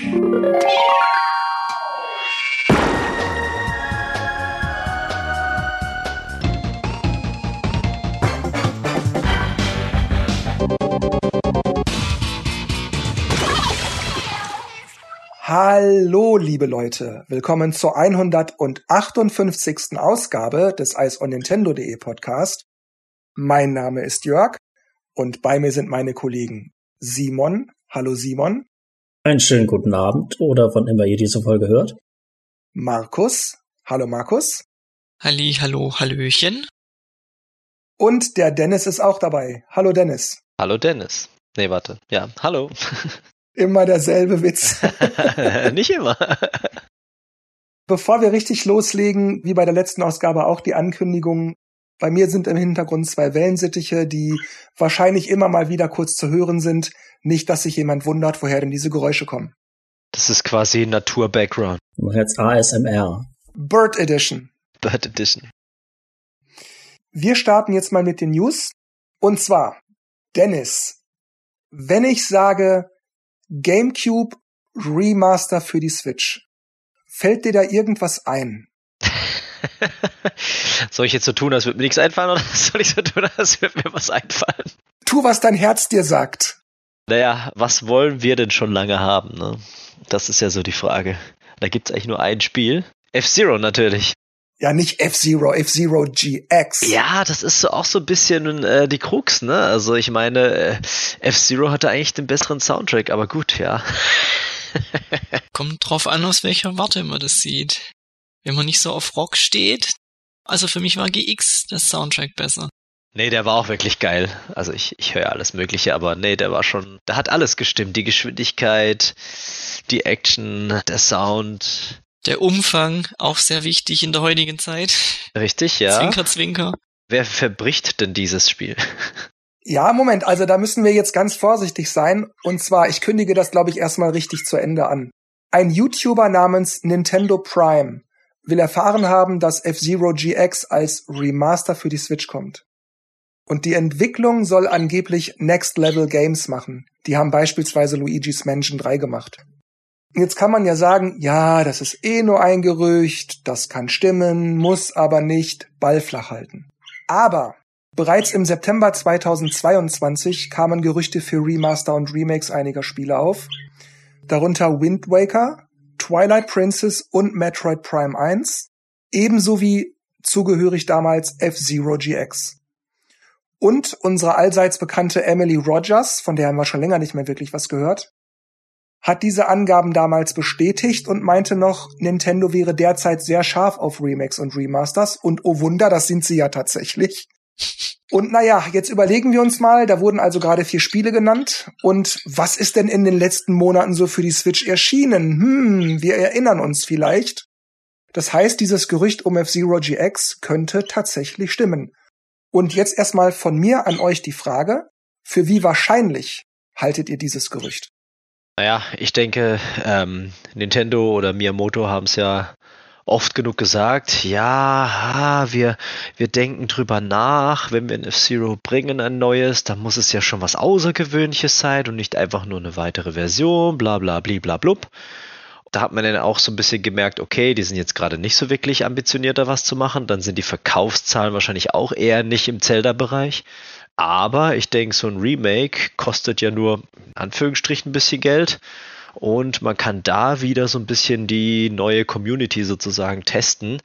Hallo, liebe Leute. Willkommen zur 158. Ausgabe des Eis on Nintendo.de Podcast. Mein Name ist Jörg und bei mir sind meine Kollegen Simon. Hallo Simon. Einen schönen guten Abend oder wann immer ihr diese Folge hört. Markus. Hallo Markus. Halli, hallo, hallöchen. Und der Dennis ist auch dabei. Hallo Dennis. Hallo Dennis. Nee, warte. Ja, hallo. Immer derselbe Witz. Nicht immer. Bevor wir richtig loslegen, wie bei der letzten Ausgabe auch die Ankündigung. Bei mir sind im Hintergrund zwei Wellensittiche, die wahrscheinlich immer mal wieder kurz zu hören sind. Nicht, dass sich jemand wundert, woher denn diese Geräusche kommen. Das ist quasi Natur-Background. Ich mache jetzt ASMR. Bird Edition. Bird Edition. Wir starten jetzt mal mit den News. Und zwar, Dennis, wenn ich sage GameCube Remaster für die Switch. Fällt dir da irgendwas ein? soll ich jetzt so tun, als würde mir nichts einfallen, oder soll ich so tun, als würde mir was einfallen? Tu, was dein Herz dir sagt. Naja, was wollen wir denn schon lange haben, ne? Das ist ja so die Frage. Da gibt's eigentlich nur ein Spiel. F-Zero natürlich. Ja, nicht F-Zero, F-Zero GX. Ja, das ist so auch so ein bisschen äh, die Krux, ne? Also ich meine, äh, F-Zero hatte eigentlich den besseren Soundtrack, aber gut, ja. Kommt drauf an, aus welcher Warte man das sieht. Wenn man nicht so auf Rock steht, also für mich war GX das Soundtrack besser. Nee, der war auch wirklich geil. Also ich, ich höre alles Mögliche, aber nee, der war schon, da hat alles gestimmt. Die Geschwindigkeit, die Action, der Sound, der Umfang auch sehr wichtig in der heutigen Zeit. Richtig, ja. Zwinker, zwinker. Wer verbricht denn dieses Spiel? Ja, Moment, also da müssen wir jetzt ganz vorsichtig sein. Und zwar, ich kündige das, glaube ich, erstmal richtig zu Ende an. Ein YouTuber namens Nintendo Prime will erfahren haben, dass F-Zero GX als Remaster für die Switch kommt. Und die Entwicklung soll angeblich Next Level Games machen. Die haben beispielsweise Luigi's Mansion 3 gemacht. Jetzt kann man ja sagen, ja, das ist eh nur ein Gerücht, das kann stimmen, muss aber nicht, Ball flach halten. Aber bereits im September 2022 kamen Gerüchte für Remaster und Remakes einiger Spiele auf, darunter Wind Waker, Twilight Princess und Metroid Prime 1, ebenso wie zugehörig damals F-Zero GX. Und unsere allseits bekannte Emily Rogers, von der haben wir schon länger nicht mehr wirklich was gehört, hat diese Angaben damals bestätigt und meinte noch, Nintendo wäre derzeit sehr scharf auf Remakes und Remasters und oh Wunder, das sind sie ja tatsächlich. Und naja, jetzt überlegen wir uns mal, da wurden also gerade vier Spiele genannt. Und was ist denn in den letzten Monaten so für die Switch erschienen? Hm, wir erinnern uns vielleicht. Das heißt, dieses Gerücht um F-Zero GX könnte tatsächlich stimmen. Und jetzt erstmal von mir an euch die Frage, für wie wahrscheinlich haltet ihr dieses Gerücht? Naja, ich denke, ähm, Nintendo oder Miyamoto haben es ja oft genug gesagt, ja, wir, wir denken drüber nach, wenn wir ein F-Zero bringen, ein neues, dann muss es ja schon was Außergewöhnliches sein und nicht einfach nur eine weitere Version, bla bla bla bla blub. Da hat man dann auch so ein bisschen gemerkt, okay, die sind jetzt gerade nicht so wirklich ambitioniert, da was zu machen. Dann sind die Verkaufszahlen wahrscheinlich auch eher nicht im Zelda-Bereich. Aber ich denke, so ein Remake kostet ja nur in Anführungsstrichen ein bisschen Geld. Und man kann da wieder so ein bisschen die neue Community sozusagen testen.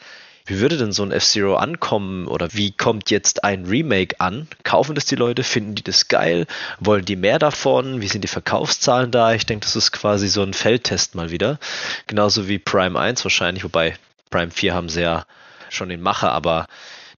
Wie würde denn so ein F-Zero ankommen oder wie kommt jetzt ein Remake an? Kaufen das die Leute? Finden die das geil? Wollen die mehr davon? Wie sind die Verkaufszahlen da? Ich denke, das ist quasi so ein Feldtest mal wieder. Genauso wie Prime 1 wahrscheinlich, wobei Prime 4 haben sie ja schon in Mache, aber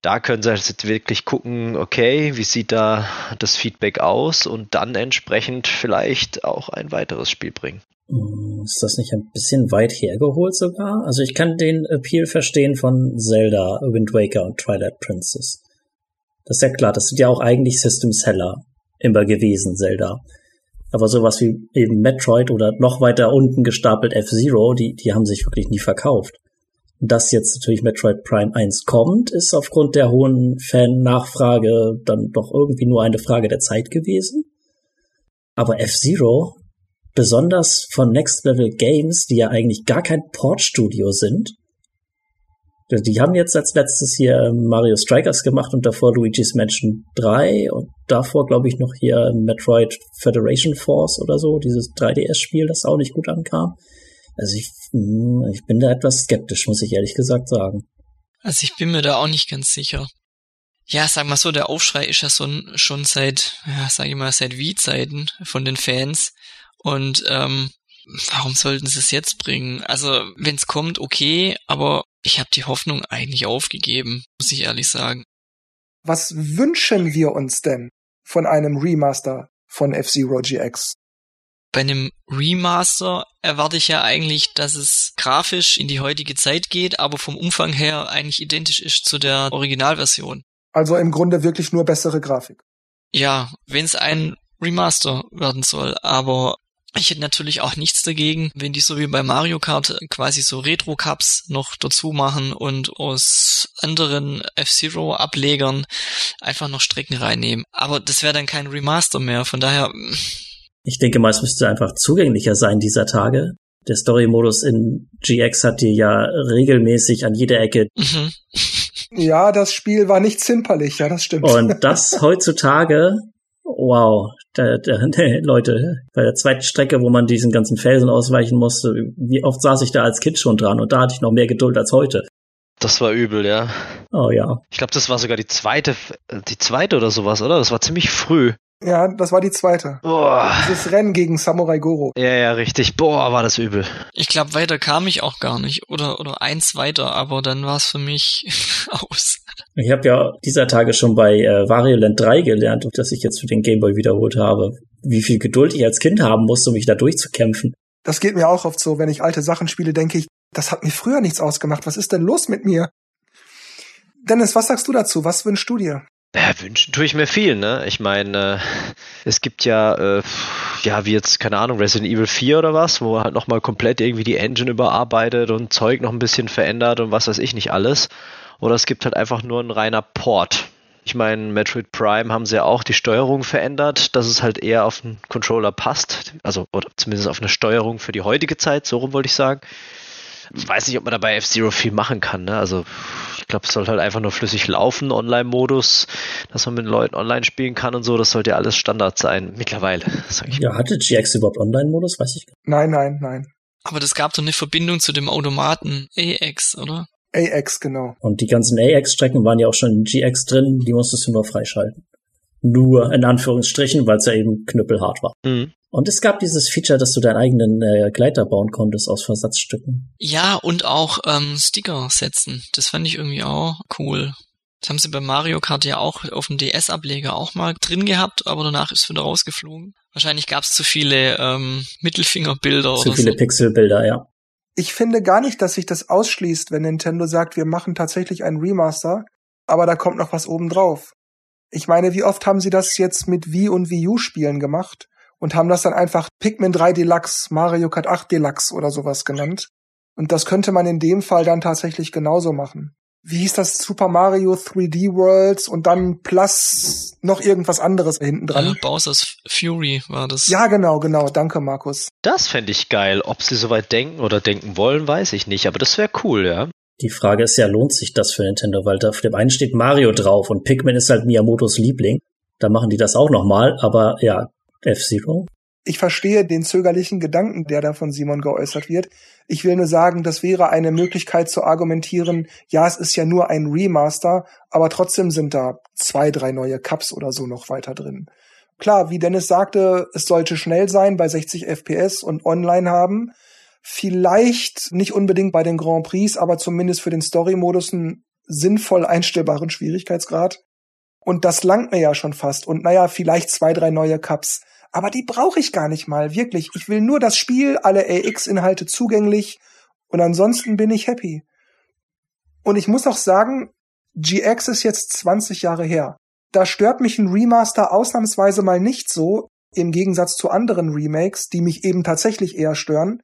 da können sie jetzt wirklich gucken, okay, wie sieht da das Feedback aus und dann entsprechend vielleicht auch ein weiteres Spiel bringen. Ist das nicht ein bisschen weit hergeholt sogar? Also ich kann den Appeal verstehen von Zelda, Wind Waker und Twilight Princess. Das ist ja klar, das sind ja auch eigentlich System Seller immer gewesen, Zelda. Aber sowas wie eben Metroid oder noch weiter unten gestapelt F-Zero, die, die haben sich wirklich nie verkauft. Dass jetzt natürlich Metroid Prime 1 kommt, ist aufgrund der hohen Fan-Nachfrage dann doch irgendwie nur eine Frage der Zeit gewesen. Aber F-Zero, besonders von Next Level Games, die ja eigentlich gar kein Portstudio sind. Die haben jetzt als letztes hier ähm, Mario Strikers gemacht und davor Luigi's Mansion 3 und davor glaube ich noch hier Metroid Federation Force oder so, dieses 3DS-Spiel, das auch nicht gut ankam. Also ich, hm, ich bin da etwas skeptisch, muss ich ehrlich gesagt sagen. Also ich bin mir da auch nicht ganz sicher. Ja, sag mal so, der Aufschrei ist ja so, schon seit, ja, sag ich mal, seit Wie-Zeiten von den Fans. Und ähm, warum sollten sie es jetzt bringen? Also, wenn es kommt, okay, aber ich habe die Hoffnung eigentlich aufgegeben, muss ich ehrlich sagen. Was wünschen wir uns denn von einem Remaster von F-Zero GX? Bei einem Remaster erwarte ich ja eigentlich, dass es grafisch in die heutige Zeit geht, aber vom Umfang her eigentlich identisch ist zu der Originalversion. Also im Grunde wirklich nur bessere Grafik. Ja, wenn es ein Remaster werden soll, aber ich hätte natürlich auch nichts dagegen, wenn die so wie bei Mario Kart quasi so Retro-Cups noch dazu machen und aus anderen F-Zero-Ablegern einfach noch Strecken reinnehmen. Aber das wäre dann kein Remaster mehr, von daher. Ich denke mal, es müsste einfach zugänglicher sein dieser Tage. Der Story-Modus in GX hat dir ja regelmäßig an jeder Ecke. Mhm. Ja, das Spiel war nicht zimperlich, ja, das stimmt. Und das heutzutage Wow, da, da, Leute, bei der zweiten Strecke, wo man diesen ganzen Felsen ausweichen musste, wie oft saß ich da als Kind schon dran und da hatte ich noch mehr Geduld als heute. Das war übel, ja. Oh ja. Ich glaube, das war sogar die zweite, die zweite oder sowas, oder? Das war ziemlich früh. Ja, das war die zweite. Boah. Dieses Rennen gegen Samurai Goro. Ja, ja, richtig. Boah, war das übel. Ich glaube, weiter kam ich auch gar nicht. Oder, oder eins weiter, aber dann war es für mich aus. Ich habe ja dieser Tage schon bei äh, Wario Land 3 gelernt, dass ich jetzt für den Gameboy wiederholt habe, wie viel Geduld ich als Kind haben musste, um mich da durchzukämpfen. Das geht mir auch oft so, wenn ich alte Sachen spiele, denke ich, das hat mir früher nichts ausgemacht. Was ist denn los mit mir? Dennis, was sagst du dazu? Was wünschst du dir? Ja, wünschen tue ich mir viel, ne? Ich meine, äh, es gibt ja, äh, ja, wie jetzt, keine Ahnung, Resident Evil 4 oder was, wo halt nochmal komplett irgendwie die Engine überarbeitet und Zeug noch ein bisschen verändert und was weiß ich nicht alles. Oder es gibt halt einfach nur ein reiner Port. Ich meine, Metroid Prime haben sie ja auch die Steuerung verändert, dass es halt eher auf den Controller passt. Also, oder zumindest auf eine Steuerung für die heutige Zeit, so rum wollte ich sagen. Ich weiß nicht, ob man da bei F-Zero viel machen kann, ne? Also, ich glaube, es sollte halt einfach nur flüssig laufen, Online-Modus, dass man mit Leuten online spielen kann und so. Das sollte ja alles Standard sein, mittlerweile. Sag ich. Ja, hatte GX überhaupt Online-Modus? Weiß ich gar nicht. Nein, nein, nein. Aber das gab doch eine Verbindung zu dem Automaten AX, oder? AX, genau. Und die ganzen AX-Strecken waren ja auch schon in GX drin, die musstest du nur freischalten. Nur in Anführungsstrichen, weil es ja eben knüppelhart war. Mhm. Und es gab dieses Feature, dass du deinen eigenen äh, Gleiter bauen konntest aus Versatzstücken. Ja, und auch ähm, Sticker setzen. Das fand ich irgendwie auch cool. Das haben sie bei Mario Kart ja auch auf dem DS-Ableger auch mal drin gehabt, aber danach ist es wieder rausgeflogen. Wahrscheinlich gab es zu viele ähm, Mittelfingerbilder zu oder viele so. Pixelbilder, ja. Ich finde gar nicht, dass sich das ausschließt, wenn Nintendo sagt, wir machen tatsächlich ein Remaster, aber da kommt noch was oben drauf. Ich meine, wie oft haben sie das jetzt mit Wii und Wii U Spielen gemacht? und haben das dann einfach Pikmin 3 Deluxe, Mario Kart 8 Deluxe oder sowas genannt. Und das könnte man in dem Fall dann tatsächlich genauso machen. Wie hieß das? Super Mario 3D Worlds und dann plus noch irgendwas anderes hinten dran. Äh, Bowser's Fury war das. Ja, genau, genau. Danke, Markus. Das fände ich geil. Ob sie soweit denken oder denken wollen, weiß ich nicht. Aber das wäre cool, ja. Die Frage ist ja, lohnt sich das für Nintendo? Weil da auf dem einen steht Mario drauf und Pikmin ist halt Miyamotos Liebling. Da machen die das auch nochmal. Aber ja, F-Zero? Ich verstehe den zögerlichen Gedanken, der da von Simon geäußert wird. Ich will nur sagen, das wäre eine Möglichkeit zu argumentieren, ja, es ist ja nur ein Remaster, aber trotzdem sind da zwei, drei neue Cups oder so noch weiter drin. Klar, wie Dennis sagte, es sollte schnell sein bei 60 FPS und online haben. Vielleicht nicht unbedingt bei den Grand Prix, aber zumindest für den Story-Modus einen sinnvoll einstellbaren Schwierigkeitsgrad. Und das langt mir ja schon fast. Und naja, vielleicht zwei, drei neue Cups. Aber die brauche ich gar nicht mal, wirklich. Ich will nur das Spiel, alle AX-Inhalte zugänglich und ansonsten bin ich happy. Und ich muss auch sagen, GX ist jetzt 20 Jahre her. Da stört mich ein Remaster ausnahmsweise mal nicht so, im Gegensatz zu anderen Remakes, die mich eben tatsächlich eher stören.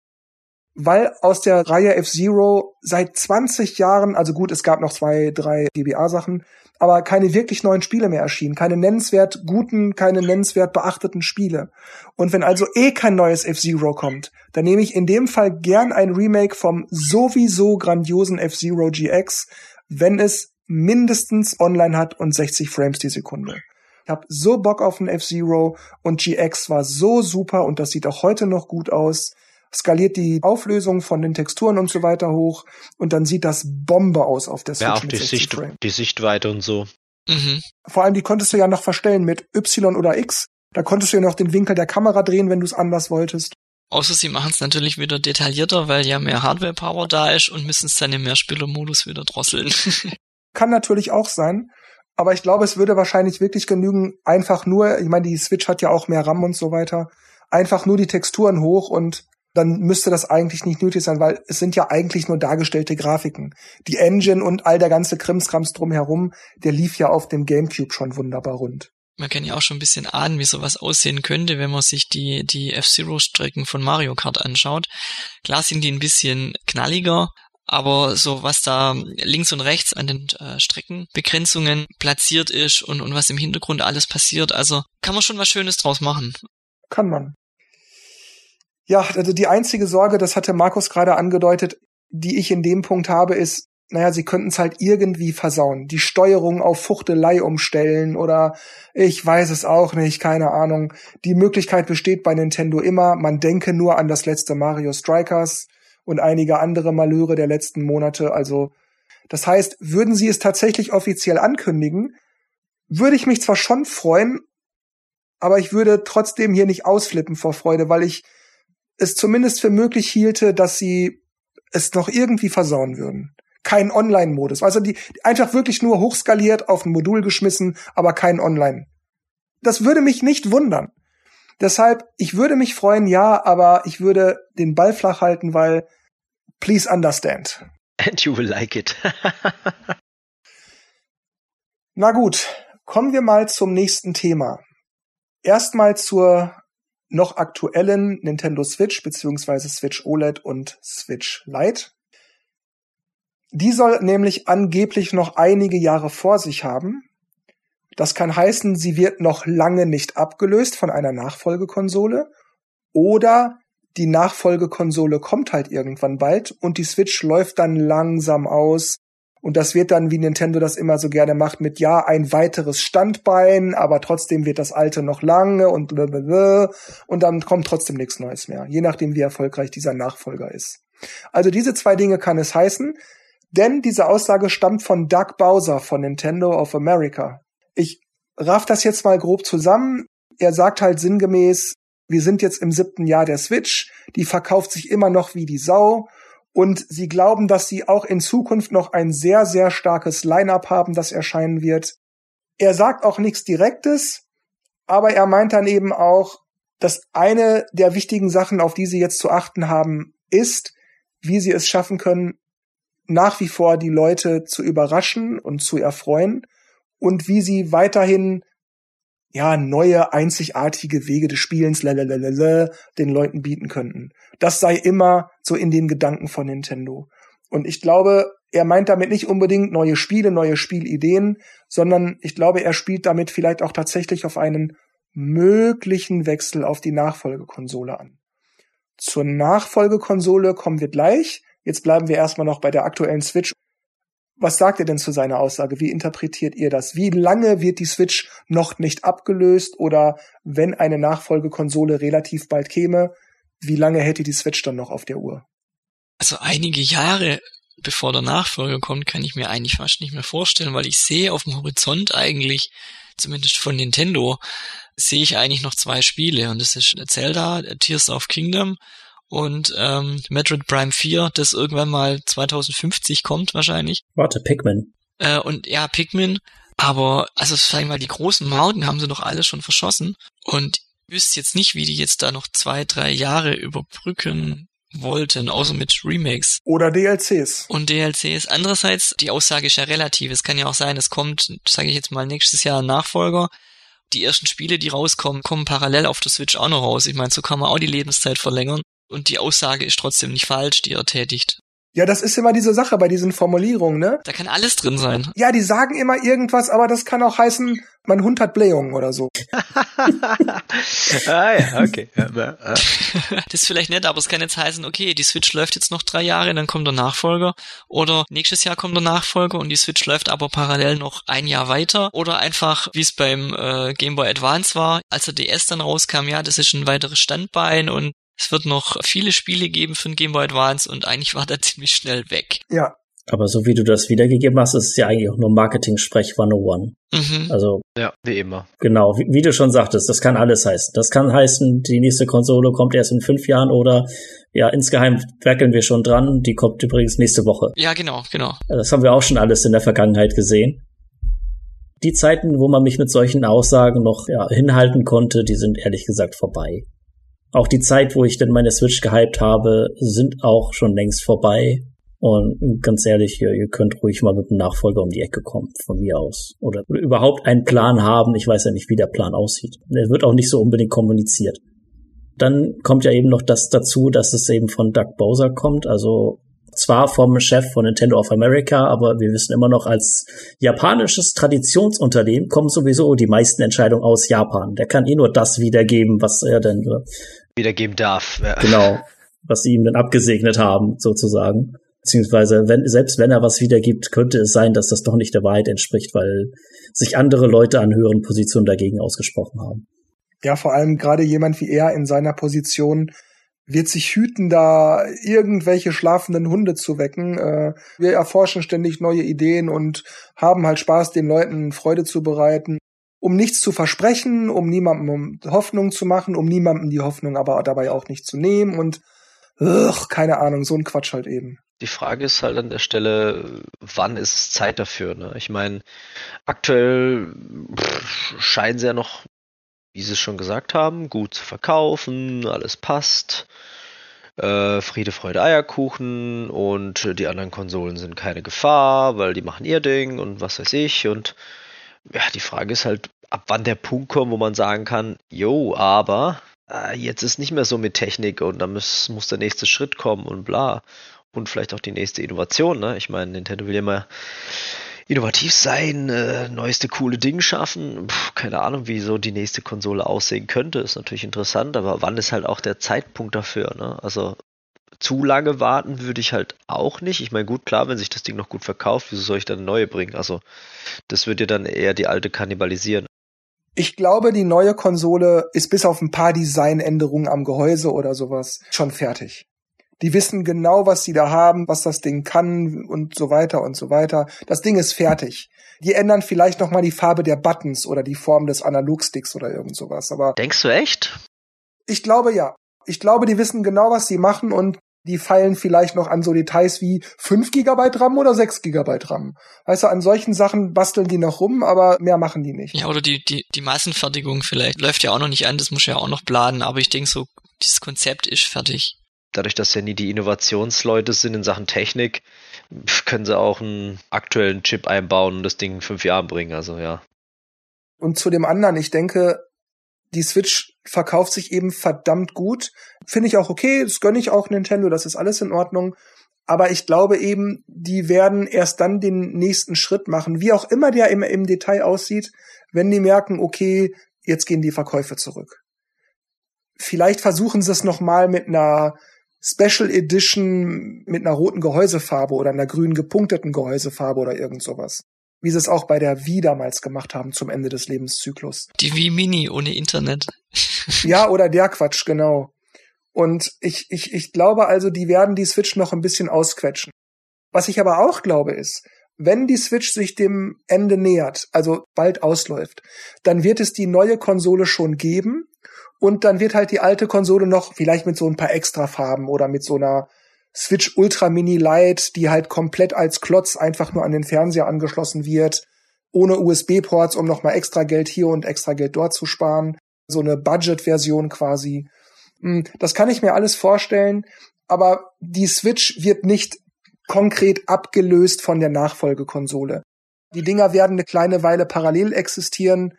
Weil aus der Reihe F-Zero seit 20 Jahren, also gut, es gab noch zwei, drei GBA-Sachen, aber keine wirklich neuen Spiele mehr erschienen. Keine nennenswert guten, keine nennenswert beachteten Spiele. Und wenn also eh kein neues F-Zero kommt, dann nehme ich in dem Fall gern ein Remake vom sowieso grandiosen F-Zero GX, wenn es mindestens online hat und 60 Frames die Sekunde. Ich habe so Bock auf ein F-Zero und GX war so super und das sieht auch heute noch gut aus skaliert die Auflösung von den Texturen und so weiter hoch und dann sieht das Bombe aus auf der Switch. Ja, auch die, Sicht, Frame. die Sichtweite und so. Mhm. Vor allem, die konntest du ja noch verstellen mit Y oder X. Da konntest du ja noch den Winkel der Kamera drehen, wenn du es anders wolltest. Außer sie machen es natürlich wieder detaillierter, weil ja mehr Hardware-Power da ist und müssen es dann im Mehrspieler-Modus wieder drosseln. Kann natürlich auch sein. Aber ich glaube, es würde wahrscheinlich wirklich genügen, einfach nur, ich meine, die Switch hat ja auch mehr RAM und so weiter, einfach nur die Texturen hoch und dann müsste das eigentlich nicht nötig sein, weil es sind ja eigentlich nur dargestellte Grafiken. Die Engine und all der ganze Krimskrams drumherum, der lief ja auf dem Gamecube schon wunderbar rund. Man kann ja auch schon ein bisschen ahnen, wie sowas aussehen könnte, wenn man sich die, die F-Zero-Strecken von Mario Kart anschaut. Klar sind die ein bisschen knalliger, aber so was da links und rechts an den äh, Streckenbegrenzungen platziert ist und, und was im Hintergrund alles passiert, also kann man schon was Schönes draus machen. Kann man. Ja, also die einzige Sorge, das hatte Markus gerade angedeutet, die ich in dem Punkt habe, ist, naja, sie könnten es halt irgendwie versauen. Die Steuerung auf Fuchtelei umstellen oder ich weiß es auch nicht, keine Ahnung. Die Möglichkeit besteht bei Nintendo immer. Man denke nur an das letzte Mario Strikers und einige andere Malöre der letzten Monate. Also, das heißt, würden sie es tatsächlich offiziell ankündigen, würde ich mich zwar schon freuen, aber ich würde trotzdem hier nicht ausflippen vor Freude, weil ich es zumindest für möglich hielte, dass sie es noch irgendwie versauen würden. Kein Online-Modus. Also die einfach wirklich nur hochskaliert auf ein Modul geschmissen, aber kein Online. Das würde mich nicht wundern. Deshalb, ich würde mich freuen, ja, aber ich würde den Ball flach halten, weil please understand. And you will like it. Na gut, kommen wir mal zum nächsten Thema. Erstmal zur noch aktuellen Nintendo Switch beziehungsweise Switch OLED und Switch Lite. Die soll nämlich angeblich noch einige Jahre vor sich haben. Das kann heißen, sie wird noch lange nicht abgelöst von einer Nachfolgekonsole oder die Nachfolgekonsole kommt halt irgendwann bald und die Switch läuft dann langsam aus und das wird dann, wie Nintendo das immer so gerne macht, mit ja, ein weiteres Standbein, aber trotzdem wird das alte noch lange und blablabla, und dann kommt trotzdem nichts Neues mehr, je nachdem, wie erfolgreich dieser Nachfolger ist. Also diese zwei Dinge kann es heißen, denn diese Aussage stammt von Doug Bowser von Nintendo of America. Ich raff das jetzt mal grob zusammen. Er sagt halt sinngemäß, wir sind jetzt im siebten Jahr der Switch, die verkauft sich immer noch wie die Sau und sie glauben, dass sie auch in Zukunft noch ein sehr, sehr starkes Line-up haben, das erscheinen wird. Er sagt auch nichts Direktes, aber er meint dann eben auch, dass eine der wichtigen Sachen, auf die sie jetzt zu achten haben, ist, wie sie es schaffen können, nach wie vor die Leute zu überraschen und zu erfreuen und wie sie weiterhin ja neue einzigartige Wege des Spielens lalalala, den Leuten bieten könnten. Das sei immer so in den Gedanken von Nintendo. Und ich glaube, er meint damit nicht unbedingt neue Spiele, neue Spielideen, sondern ich glaube, er spielt damit vielleicht auch tatsächlich auf einen möglichen Wechsel auf die Nachfolgekonsole an. Zur Nachfolgekonsole kommen wir gleich. Jetzt bleiben wir erstmal noch bei der aktuellen Switch. Was sagt ihr denn zu seiner Aussage? Wie interpretiert ihr das? Wie lange wird die Switch noch nicht abgelöst oder wenn eine Nachfolgekonsole relativ bald käme, wie lange hätte die Switch dann noch auf der Uhr? Also einige Jahre bevor der Nachfolger kommt, kann ich mir eigentlich fast nicht mehr vorstellen, weil ich sehe auf dem Horizont eigentlich, zumindest von Nintendo, sehe ich eigentlich noch zwei Spiele und das ist Zelda, Tears of Kingdom und ähm, Metroid Prime 4, das irgendwann mal 2050 kommt wahrscheinlich. Warte, Pikmin. Äh, und ja, Pikmin. Aber, also sagen wir mal, die großen Marken haben sie doch alle schon verschossen. Und wüsste jetzt nicht, wie die jetzt da noch zwei, drei Jahre überbrücken wollten, außer mit Remakes. Oder DLCs. Und DLCs. Andererseits, die Aussage ist ja relativ. Es kann ja auch sein, es kommt, sage ich jetzt mal, nächstes Jahr ein Nachfolger. Die ersten Spiele, die rauskommen, kommen parallel auf der Switch auch noch raus. Ich meine, so kann man auch die Lebenszeit verlängern. Und die Aussage ist trotzdem nicht falsch, die er tätigt. Ja, das ist immer diese Sache bei diesen Formulierungen, ne? Da kann alles drin sein. Ja, die sagen immer irgendwas, aber das kann auch heißen, mein Hund hat Blähungen oder so. ah ja, okay. das ist vielleicht nett, aber es kann jetzt heißen, okay, die Switch läuft jetzt noch drei Jahre, dann kommt der Nachfolger. Oder nächstes Jahr kommt der Nachfolger und die Switch läuft aber parallel noch ein Jahr weiter. Oder einfach, wie es beim äh, Game Boy Advance war, als der DS dann rauskam, ja, das ist ein weiteres Standbein und es wird noch viele Spiele geben für den Game Boy Advance und eigentlich war der ziemlich schnell weg. Ja. Aber so wie du das wiedergegeben hast, ist es ja eigentlich auch nur Marketing-Sprech 101. Mhm. Also. Ja, wie immer. Genau, wie, wie, du schon sagtest, das kann alles heißen. Das kann heißen, die nächste Konsole kommt erst in fünf Jahren oder ja, insgeheim werkeln wir schon dran, die kommt übrigens nächste Woche. Ja, genau, genau. Das haben wir auch schon alles in der Vergangenheit gesehen. Die Zeiten, wo man mich mit solchen Aussagen noch ja, hinhalten konnte, die sind ehrlich gesagt vorbei. Auch die Zeit, wo ich denn meine Switch gehypt habe, sind auch schon längst vorbei. Und ganz ehrlich, ihr, ihr könnt ruhig mal mit einem Nachfolger um die Ecke kommen, von mir aus. Oder überhaupt einen Plan haben. Ich weiß ja nicht, wie der Plan aussieht. Er wird auch nicht so unbedingt kommuniziert. Dann kommt ja eben noch das dazu, dass es eben von Doug Bowser kommt. Also zwar vom Chef von Nintendo of America, aber wir wissen immer noch, als japanisches Traditionsunternehmen kommen sowieso die meisten Entscheidungen aus Japan. Der kann eh nur das wiedergeben, was er denn wiedergeben darf. Ja. Genau, was sie ihm dann abgesegnet haben, sozusagen. Beziehungsweise, wenn, selbst wenn er was wiedergibt, könnte es sein, dass das doch nicht der Wahrheit entspricht, weil sich andere Leute an höheren Positionen dagegen ausgesprochen haben. Ja, vor allem gerade jemand wie er in seiner Position wird sich hüten, da irgendwelche schlafenden Hunde zu wecken. Äh, wir erforschen ständig neue Ideen und haben halt Spaß, den Leuten Freude zu bereiten um nichts zu versprechen, um niemandem Hoffnung zu machen, um niemandem die Hoffnung aber dabei auch nicht zu nehmen und ugh, keine Ahnung, so ein Quatsch halt eben. Die Frage ist halt an der Stelle, wann ist es Zeit dafür? Ne? Ich meine, aktuell scheinen sie ja noch, wie sie es schon gesagt haben, gut zu verkaufen, alles passt. Äh, Friede, Freude, Eierkuchen und die anderen Konsolen sind keine Gefahr, weil die machen ihr Ding und was weiß ich und ja, die Frage ist halt, ab wann der Punkt kommt, wo man sagen kann, jo, aber äh, jetzt ist nicht mehr so mit Technik und da muss, muss der nächste Schritt kommen und bla. Und vielleicht auch die nächste Innovation, ne? Ich meine, Nintendo will ja immer innovativ sein, äh, neueste coole Dinge schaffen. Puh, keine Ahnung, wie so die nächste Konsole aussehen könnte. Ist natürlich interessant, aber wann ist halt auch der Zeitpunkt dafür, ne? Also zu lange warten würde ich halt auch nicht. Ich meine, gut, klar, wenn sich das Ding noch gut verkauft, wieso soll ich dann eine neue bringen? Also, das würde ja dann eher die alte kannibalisieren. Ich glaube, die neue Konsole ist bis auf ein paar Designänderungen am Gehäuse oder sowas schon fertig. Die wissen genau, was sie da haben, was das Ding kann und so weiter und so weiter. Das Ding ist fertig. Die ändern vielleicht noch mal die Farbe der Buttons oder die Form des Analogsticks oder irgend sowas. Aber denkst du echt? Ich glaube ja. Ich glaube, die wissen genau, was sie machen und die feilen vielleicht noch an so Details wie 5 GB RAM oder 6 GB RAM. Weißt du, an solchen Sachen basteln die noch rum, aber mehr machen die nicht. Ja, oder die, die, die Massenfertigung vielleicht. Läuft ja auch noch nicht an, das muss ja auch noch planen, aber ich denke so, dieses Konzept ist fertig. Dadurch, dass ja nie die Innovationsleute sind in Sachen Technik, können sie auch einen aktuellen Chip einbauen und das Ding in fünf Jahren bringen, also ja. Und zu dem anderen, ich denke, die Switch verkauft sich eben verdammt gut. Finde ich auch okay, das gönne ich auch Nintendo, das ist alles in Ordnung. Aber ich glaube eben, die werden erst dann den nächsten Schritt machen, wie auch immer der im, im Detail aussieht, wenn die merken, okay, jetzt gehen die Verkäufe zurück. Vielleicht versuchen sie es nochmal mit einer Special Edition mit einer roten Gehäusefarbe oder einer grün gepunkteten Gehäusefarbe oder irgend sowas wie sie es auch bei der Wii damals gemacht haben zum Ende des Lebenszyklus. Die Wii Mini ohne Internet. ja, oder der Quatsch, genau. Und ich, ich, ich glaube also, die werden die Switch noch ein bisschen ausquetschen. Was ich aber auch glaube ist, wenn die Switch sich dem Ende nähert, also bald ausläuft, dann wird es die neue Konsole schon geben und dann wird halt die alte Konsole noch vielleicht mit so ein paar Extrafarben oder mit so einer Switch Ultra Mini Lite, die halt komplett als Klotz einfach nur an den Fernseher angeschlossen wird, ohne USB-Ports, um nochmal extra Geld hier und extra Geld dort zu sparen. So eine Budget-Version quasi. Hm, das kann ich mir alles vorstellen, aber die Switch wird nicht konkret abgelöst von der Nachfolgekonsole. Die Dinger werden eine kleine Weile parallel existieren,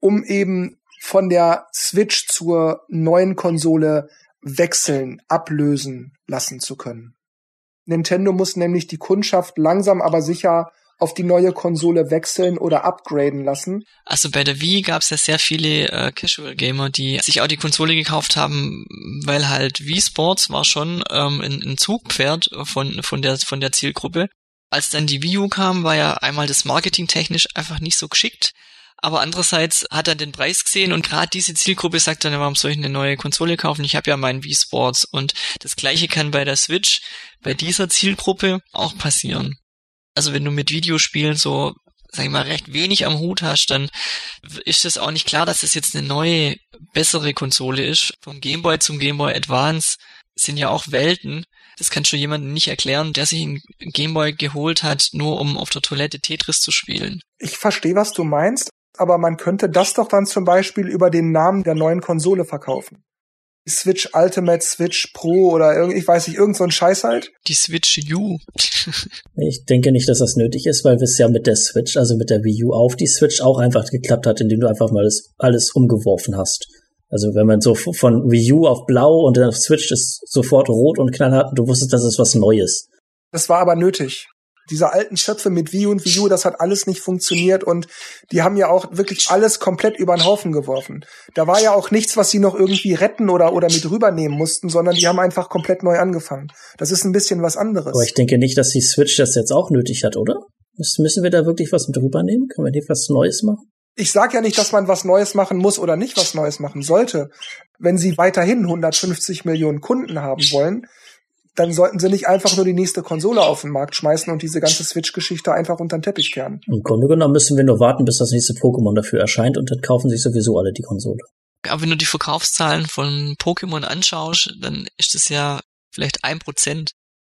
um eben von der Switch zur neuen Konsole wechseln, ablösen lassen zu können. Nintendo muss nämlich die Kundschaft langsam aber sicher auf die neue Konsole wechseln oder upgraden lassen. Also bei der Wii gab es ja sehr viele äh, Casual Gamer, die sich auch die Konsole gekauft haben, weil halt Wii Sports war schon ähm, ein, ein Zugpferd von von der von der Zielgruppe. Als dann die Wii U kam, war ja einmal das Marketing technisch einfach nicht so geschickt. Aber andererseits hat er den Preis gesehen und gerade diese Zielgruppe sagt dann, warum soll ich eine neue Konsole kaufen? Ich habe ja meinen Wii Sports. Und das gleiche kann bei der Switch, bei dieser Zielgruppe auch passieren also wenn du mit Videospielen so, sag ich mal, recht wenig am Hut hast, dann ist es auch nicht klar, dass es jetzt eine neue, bessere Konsole ist. Vom Gameboy zum Gameboy Advance sind ja auch Welten. Das kann schon jemandem nicht erklären, der sich einen Gameboy geholt hat, nur um auf der Toilette Tetris zu spielen. Ich verstehe, was du meinst, aber man könnte das doch dann zum Beispiel über den Namen der neuen Konsole verkaufen. Switch Ultimate, Switch Pro oder irgend, ich weiß nicht, irgend so ein Scheiß halt. Die Switch U. ich denke nicht, dass das nötig ist, weil es ja mit der Switch, also mit der Wii U auf die Switch auch einfach geklappt hat, indem du einfach mal alles, alles umgeworfen hast. Also wenn man so von Wii U auf blau und dann auf Switch ist sofort rot und knallhart, du wusstest, das ist was Neues. Das war aber nötig diese alten Schöpfe mit Wii und Wii U, das hat alles nicht funktioniert und die haben ja auch wirklich alles komplett über den Haufen geworfen. Da war ja auch nichts, was sie noch irgendwie retten oder, oder mit rübernehmen mussten, sondern die haben einfach komplett neu angefangen. Das ist ein bisschen was anderes. Aber ich denke nicht, dass die Switch das jetzt auch nötig hat, oder? Müssen wir da wirklich was mit rübernehmen? Können wir nicht was Neues machen? Ich sage ja nicht, dass man was Neues machen muss oder nicht was Neues machen sollte. Wenn sie weiterhin 150 Millionen Kunden haben wollen, dann sollten sie nicht einfach nur die nächste Konsole auf den Markt schmeißen und diese ganze Switch-Geschichte einfach unter den Teppich kehren. Im Grunde genommen müssen wir nur warten, bis das nächste Pokémon dafür erscheint und dann kaufen sich sowieso alle die Konsole. Aber wenn du die Verkaufszahlen von Pokémon anschaust, dann ist es ja vielleicht ein Prozent.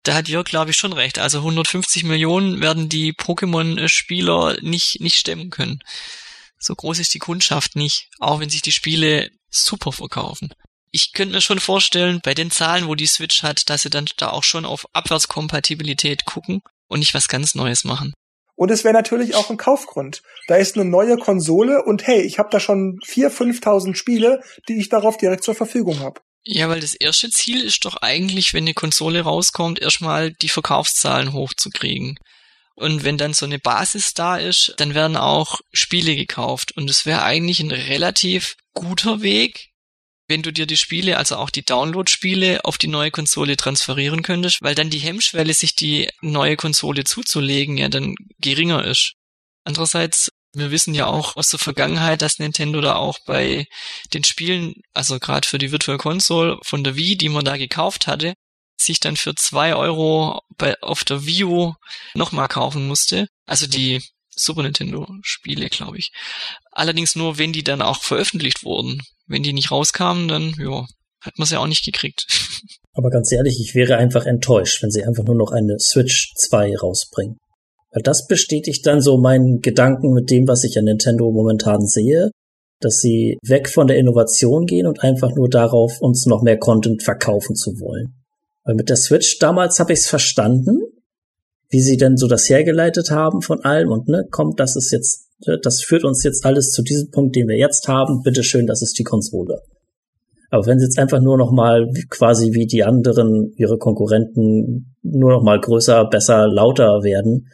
Da hat Jörg, glaube ich, schon recht. Also 150 Millionen werden die Pokémon-Spieler nicht, nicht stemmen können. So groß ist die Kundschaft nicht, auch wenn sich die Spiele super verkaufen ich könnte mir schon vorstellen, bei den Zahlen, wo die Switch hat, dass sie dann da auch schon auf Abwärtskompatibilität gucken und nicht was ganz Neues machen. Und es wäre natürlich auch ein Kaufgrund. Da ist eine neue Konsole und hey, ich habe da schon 4.000, 5.000 Spiele, die ich darauf direkt zur Verfügung habe. Ja, weil das erste Ziel ist doch eigentlich, wenn eine Konsole rauskommt, erstmal die Verkaufszahlen hochzukriegen. Und wenn dann so eine Basis da ist, dann werden auch Spiele gekauft. Und es wäre eigentlich ein relativ guter Weg, wenn du dir die Spiele, also auch die Download-Spiele, auf die neue Konsole transferieren könntest, weil dann die Hemmschwelle, sich die neue Konsole zuzulegen, ja dann geringer ist. Andererseits, wir wissen ja auch aus der Vergangenheit, dass Nintendo da auch bei den Spielen, also gerade für die Virtual Console von der Wii, die man da gekauft hatte, sich dann für zwei Euro bei, auf der Wii U nochmal kaufen musste. Also die Super Nintendo Spiele, glaube ich. Allerdings nur, wenn die dann auch veröffentlicht wurden. Wenn die nicht rauskamen, dann, ja, hat man sie ja auch nicht gekriegt. Aber ganz ehrlich, ich wäre einfach enttäuscht, wenn sie einfach nur noch eine Switch 2 rausbringen. Weil das bestätigt dann so meinen Gedanken mit dem, was ich an Nintendo momentan sehe, dass sie weg von der Innovation gehen und einfach nur darauf, uns noch mehr Content verkaufen zu wollen. Weil mit der Switch damals habe ich es verstanden, wie sie denn so das hergeleitet haben von allem und ne, kommt, das ist jetzt, ne, das führt uns jetzt alles zu diesem Punkt, den wir jetzt haben, bitteschön, das ist die Konsole. Aber wenn sie jetzt einfach nur noch mal quasi wie die anderen, ihre Konkurrenten, nur noch mal größer, besser, lauter werden,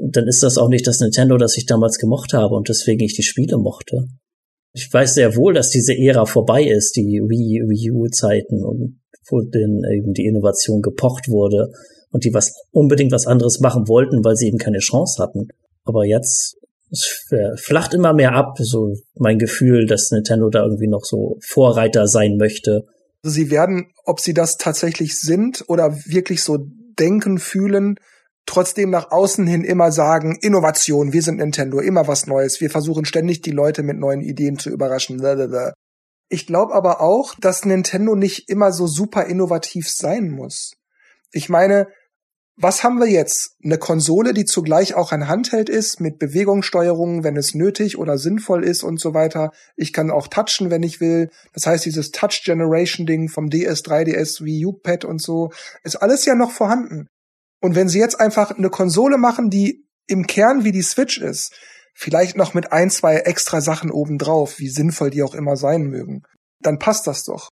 dann ist das auch nicht das Nintendo, das ich damals gemocht habe und deswegen ich die Spiele mochte. Ich weiß sehr wohl, dass diese Ära vorbei ist, die Wii, Wii U-Zeiten und wo denn eben die Innovation gepocht wurde und die was unbedingt was anderes machen wollten, weil sie eben keine Chance hatten. Aber jetzt es flacht immer mehr ab, so mein Gefühl, dass Nintendo da irgendwie noch so Vorreiter sein möchte. Also sie werden, ob sie das tatsächlich sind oder wirklich so denken, fühlen, trotzdem nach außen hin immer sagen, Innovation, wir sind Nintendo, immer was Neues, wir versuchen ständig die Leute mit neuen Ideen zu überraschen. Ich glaube aber auch, dass Nintendo nicht immer so super innovativ sein muss. Ich meine, was haben wir jetzt? Eine Konsole, die zugleich auch ein Handheld ist, mit Bewegungssteuerung, wenn es nötig oder sinnvoll ist und so weiter. Ich kann auch touchen, wenn ich will. Das heißt, dieses Touch Generation Ding vom DS, 3DS, Wii U Pad und so, ist alles ja noch vorhanden. Und wenn sie jetzt einfach eine Konsole machen, die im Kern wie die Switch ist, vielleicht noch mit ein, zwei extra Sachen obendrauf, wie sinnvoll die auch immer sein mögen, dann passt das doch.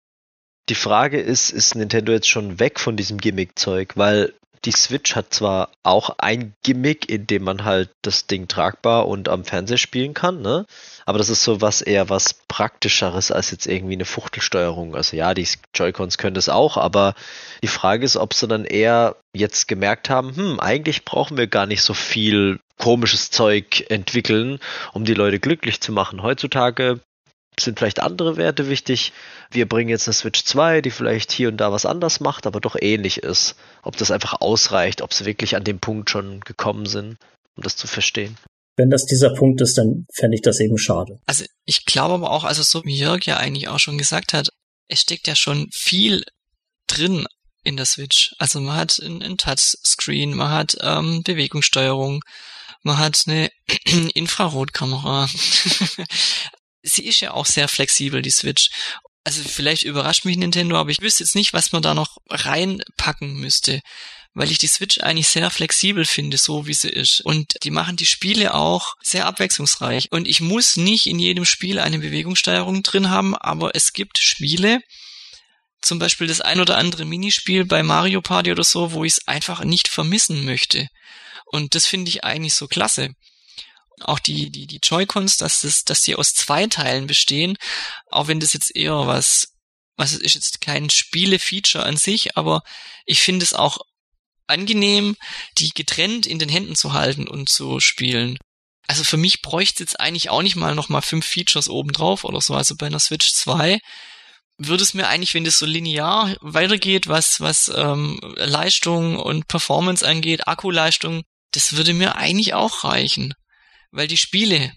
Die Frage ist, ist Nintendo jetzt schon weg von diesem Gimmick-Zeug? Weil die Switch hat zwar auch ein Gimmick, in dem man halt das Ding tragbar und am Fernseher spielen kann, ne? Aber das ist so was eher was praktischeres als jetzt irgendwie eine Fuchtelsteuerung. Also ja, die Joy-Cons können das auch, aber die Frage ist, ob sie dann eher jetzt gemerkt haben, hm, eigentlich brauchen wir gar nicht so viel komisches Zeug entwickeln, um die Leute glücklich zu machen. Heutzutage sind vielleicht andere Werte wichtig. Wir bringen jetzt eine Switch 2, die vielleicht hier und da was anders macht, aber doch ähnlich ist. Ob das einfach ausreicht, ob sie wirklich an dem Punkt schon gekommen sind, um das zu verstehen. Wenn das dieser Punkt ist, dann fände ich das eben schade. Also ich glaube aber auch, also so wie Jörg ja eigentlich auch schon gesagt hat, es steckt ja schon viel drin in der Switch. Also man hat ein, Touchscreen, man hat ähm, Bewegungssteuerung, man hat eine Infrarotkamera. sie ist ja auch sehr flexibel, die Switch. Also vielleicht überrascht mich Nintendo, aber ich wüsste jetzt nicht, was man da noch reinpacken müsste, weil ich die Switch eigentlich sehr flexibel finde, so wie sie ist. Und die machen die Spiele auch sehr abwechslungsreich. Und ich muss nicht in jedem Spiel eine Bewegungssteuerung drin haben, aber es gibt Spiele, zum Beispiel das ein oder andere Minispiel bei Mario Party oder so, wo ich es einfach nicht vermissen möchte. Und das finde ich eigentlich so klasse auch die, die, die Joy-Cons, dass das, dass die aus zwei Teilen bestehen, auch wenn das jetzt eher was, was ist jetzt kein Spiele-Feature an sich, aber ich finde es auch angenehm, die getrennt in den Händen zu halten und zu spielen. Also für mich bräuchte jetzt eigentlich auch nicht mal nochmal fünf Features obendrauf oder so. Also bei einer Switch 2 würde es mir eigentlich, wenn das so linear weitergeht, was, was ähm, Leistung und Performance angeht, Akkuleistung, das würde mir eigentlich auch reichen weil die Spiele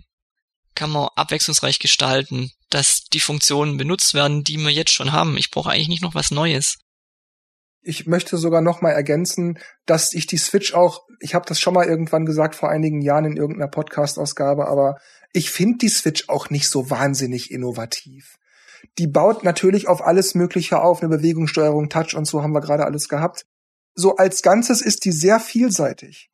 kann man abwechslungsreich gestalten, dass die Funktionen benutzt werden, die wir jetzt schon haben. Ich brauche eigentlich nicht noch was Neues. Ich möchte sogar noch mal ergänzen, dass ich die Switch auch, ich habe das schon mal irgendwann gesagt vor einigen Jahren in irgendeiner Podcast-Ausgabe, aber ich finde die Switch auch nicht so wahnsinnig innovativ. Die baut natürlich auf alles Mögliche auf, eine Bewegungssteuerung, Touch und so haben wir gerade alles gehabt. So als Ganzes ist die sehr vielseitig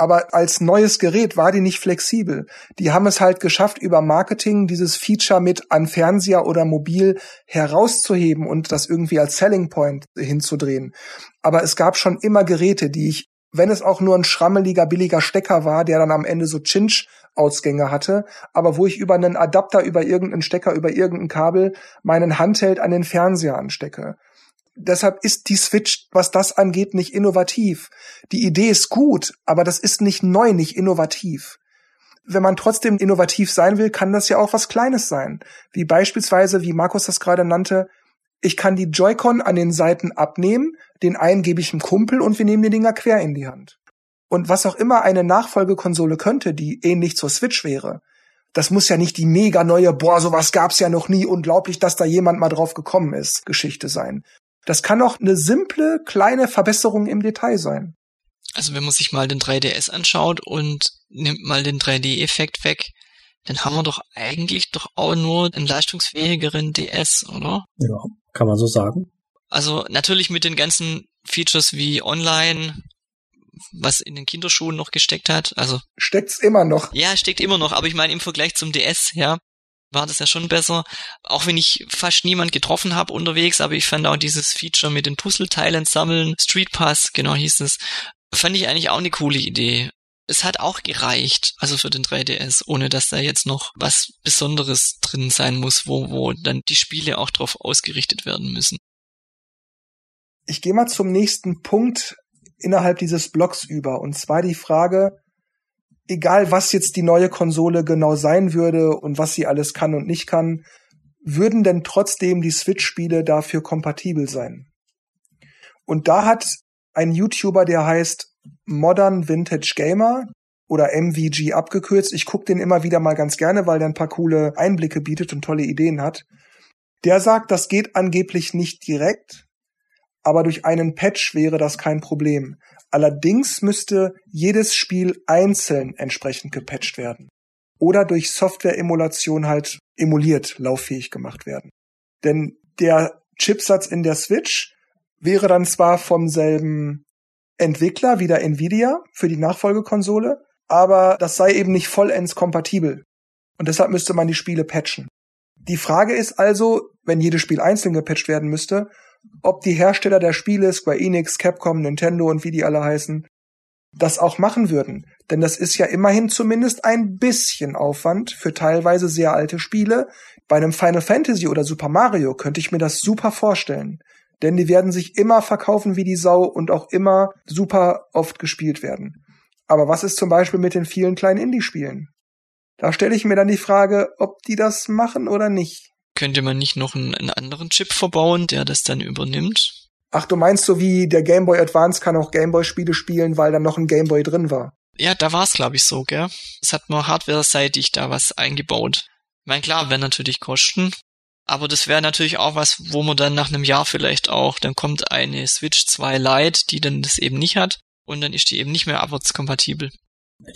aber als neues Gerät war die nicht flexibel. Die haben es halt geschafft, über Marketing dieses Feature mit an Fernseher oder mobil herauszuheben und das irgendwie als Selling Point hinzudrehen. Aber es gab schon immer Geräte, die ich, wenn es auch nur ein schrammeliger, billiger Stecker war, der dann am Ende so Chinch-Ausgänge hatte, aber wo ich über einen Adapter, über irgendeinen Stecker, über irgendein Kabel meinen Handheld an den Fernseher anstecke deshalb ist die Switch, was das angeht, nicht innovativ. Die Idee ist gut, aber das ist nicht neu, nicht innovativ. Wenn man trotzdem innovativ sein will, kann das ja auch was Kleines sein. Wie beispielsweise, wie Markus das gerade nannte, ich kann die Joy-Con an den Seiten abnehmen, den einen gebe ich einem Kumpel und wir nehmen die Dinger quer in die Hand. Und was auch immer eine Nachfolgekonsole könnte, die ähnlich zur Switch wäre, das muss ja nicht die mega neue, boah, sowas gab's ja noch nie, unglaublich, dass da jemand mal drauf gekommen ist, Geschichte sein. Das kann auch eine simple, kleine Verbesserung im Detail sein. Also wenn man sich mal den 3DS anschaut und nimmt mal den 3D-Effekt weg, dann haben wir doch eigentlich doch auch nur einen leistungsfähigeren DS, oder? Ja, kann man so sagen. Also natürlich mit den ganzen Features wie Online, was in den Kinderschuhen noch gesteckt hat. Also steckt's immer noch. Ja, steckt immer noch, aber ich meine im Vergleich zum DS, ja, war das ja schon besser. Auch wenn ich fast niemand getroffen habe unterwegs, aber ich fand auch dieses Feature mit den Puzzleteilen sammeln, Street Pass, genau hieß es, fand ich eigentlich auch eine coole Idee. Es hat auch gereicht, also für den 3DS, ohne dass da jetzt noch was Besonderes drin sein muss, wo, wo dann die Spiele auch drauf ausgerichtet werden müssen. Ich gehe mal zum nächsten Punkt innerhalb dieses Blocks über, und zwar die Frage, egal was jetzt die neue Konsole genau sein würde und was sie alles kann und nicht kann, würden denn trotzdem die Switch-Spiele dafür kompatibel sein? Und da hat ein YouTuber, der heißt Modern Vintage Gamer oder MVG abgekürzt, ich gucke den immer wieder mal ganz gerne, weil der ein paar coole Einblicke bietet und tolle Ideen hat. Der sagt, das geht angeblich nicht direkt, aber durch einen Patch wäre das kein Problem. Allerdings müsste jedes Spiel einzeln entsprechend gepatcht werden oder durch Software-Emulation halt emuliert lauffähig gemacht werden. Denn der Chipsatz in der Switch wäre dann zwar vom selben Entwickler wie der Nvidia für die Nachfolgekonsole, aber das sei eben nicht vollends kompatibel. Und deshalb müsste man die Spiele patchen. Die Frage ist also, wenn jedes Spiel einzeln gepatcht werden müsste, ob die Hersteller der Spiele, Square Enix, Capcom, Nintendo und wie die alle heißen, das auch machen würden. Denn das ist ja immerhin zumindest ein bisschen Aufwand für teilweise sehr alte Spiele. Bei einem Final Fantasy oder Super Mario könnte ich mir das super vorstellen. Denn die werden sich immer verkaufen wie die Sau und auch immer super oft gespielt werden. Aber was ist zum Beispiel mit den vielen kleinen Indie-Spielen? Da stelle ich mir dann die Frage, ob die das machen oder nicht. Könnte man nicht noch einen, einen anderen Chip verbauen, der das dann übernimmt? Ach, du meinst so wie der Game Boy Advance kann auch Game Boy Spiele spielen, weil dann noch ein Game Boy drin war. Ja, da war es glaube ich so, gell? Es hat man hardware-seitig da was eingebaut. Ich meine, klar, wäre natürlich Kosten, aber das wäre natürlich auch was, wo man dann nach einem Jahr vielleicht auch, dann kommt eine Switch 2 Lite, die dann das eben nicht hat und dann ist die eben nicht mehr abwärtskompatibel.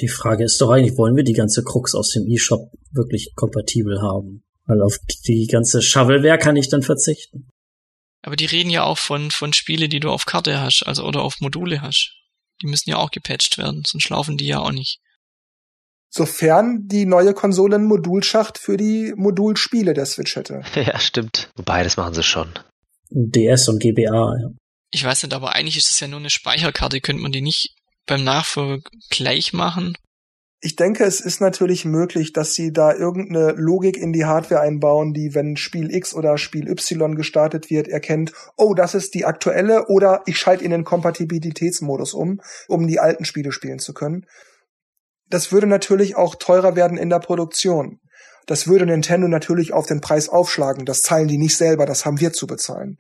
Die Frage ist doch eigentlich, wollen wir die ganze Krux aus dem eShop wirklich kompatibel haben? Weil auf die ganze Shovelware kann ich dann verzichten. Aber die reden ja auch von, von Spiele, die du auf Karte hast, also oder auf Module hast. Die müssen ja auch gepatcht werden, sonst laufen die ja auch nicht. Sofern die neue Konsole einen Modulschacht für die Modulspiele der Switch hätte. Ja, stimmt. Wobei, das machen sie schon. DS und GBA, ja. Ich weiß nicht, aber eigentlich ist das ja nur eine Speicherkarte. Könnte man die nicht beim Nachfolger gleich machen? Ich denke, es ist natürlich möglich, dass sie da irgendeine Logik in die Hardware einbauen, die, wenn Spiel X oder Spiel Y gestartet wird, erkennt, oh, das ist die aktuelle oder ich schalte in den Kompatibilitätsmodus um, um die alten Spiele spielen zu können. Das würde natürlich auch teurer werden in der Produktion. Das würde Nintendo natürlich auf den Preis aufschlagen. Das zahlen die nicht selber, das haben wir zu bezahlen.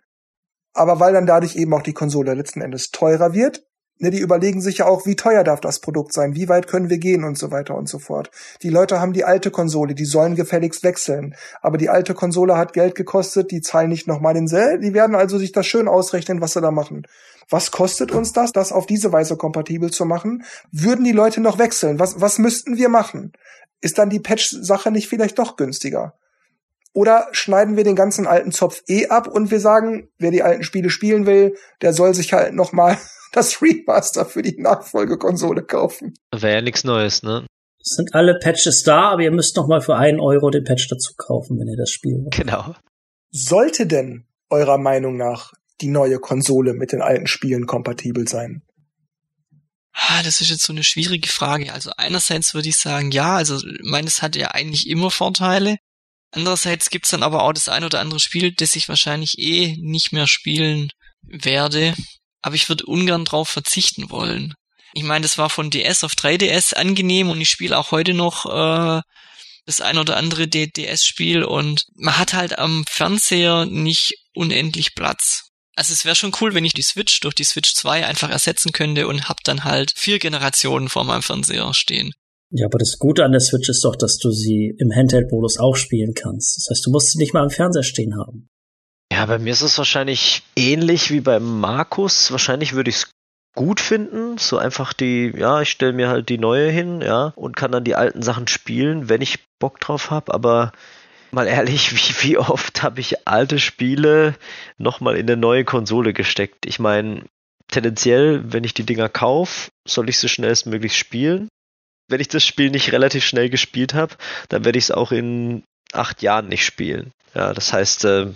Aber weil dann dadurch eben auch die Konsole letzten Endes teurer wird, Ne, die überlegen sich ja auch, wie teuer darf das Produkt sein, wie weit können wir gehen und so weiter und so fort. Die Leute haben die alte Konsole, die sollen gefälligst wechseln. Aber die alte Konsole hat Geld gekostet, die zahlen nicht nochmal den Sell, die werden also sich das schön ausrechnen, was sie da machen. Was kostet uns das, das auf diese Weise kompatibel zu machen? Würden die Leute noch wechseln? Was, was müssten wir machen? Ist dann die Patch-Sache nicht vielleicht doch günstiger? Oder schneiden wir den ganzen alten Zopf eh ab und wir sagen, wer die alten Spiele spielen will, der soll sich halt nochmal das Remaster für die Nachfolgekonsole kaufen. Wäre ja nichts Neues, ne? Es sind alle Patches da, aber ihr müsst noch mal für einen Euro den Patch dazu kaufen, wenn ihr das spielt. Genau. Sollte denn eurer Meinung nach die neue Konsole mit den alten Spielen kompatibel sein? Ah, das ist jetzt so eine schwierige Frage. Also einerseits würde ich sagen, ja, also meines hat ja eigentlich immer Vorteile. Andererseits gibt's dann aber auch das ein oder andere Spiel, das ich wahrscheinlich eh nicht mehr spielen werde, aber ich würde ungern drauf verzichten wollen. Ich meine, das war von DS auf 3DS angenehm und ich spiele auch heute noch äh, das ein oder andere DS-Spiel und man hat halt am Fernseher nicht unendlich Platz. Also es wäre schon cool, wenn ich die Switch durch die Switch 2 einfach ersetzen könnte und hab dann halt vier Generationen vor meinem Fernseher stehen. Ja, aber das Gute an der Switch ist doch, dass du sie im Handheld-Modus auch spielen kannst. Das heißt, du musst sie nicht mal am Fernseher stehen haben. Bei mir ist es wahrscheinlich ähnlich wie beim Markus. Wahrscheinlich würde ich es gut finden. So einfach die, ja, ich stelle mir halt die neue hin, ja, und kann dann die alten Sachen spielen, wenn ich Bock drauf habe. Aber mal ehrlich, wie, wie oft habe ich alte Spiele nochmal in eine neue Konsole gesteckt? Ich meine, tendenziell, wenn ich die Dinger kaufe, soll ich sie schnellstmöglich spielen. Wenn ich das Spiel nicht relativ schnell gespielt habe, dann werde ich es auch in acht Jahren nicht spielen. Ja, das heißt, äh,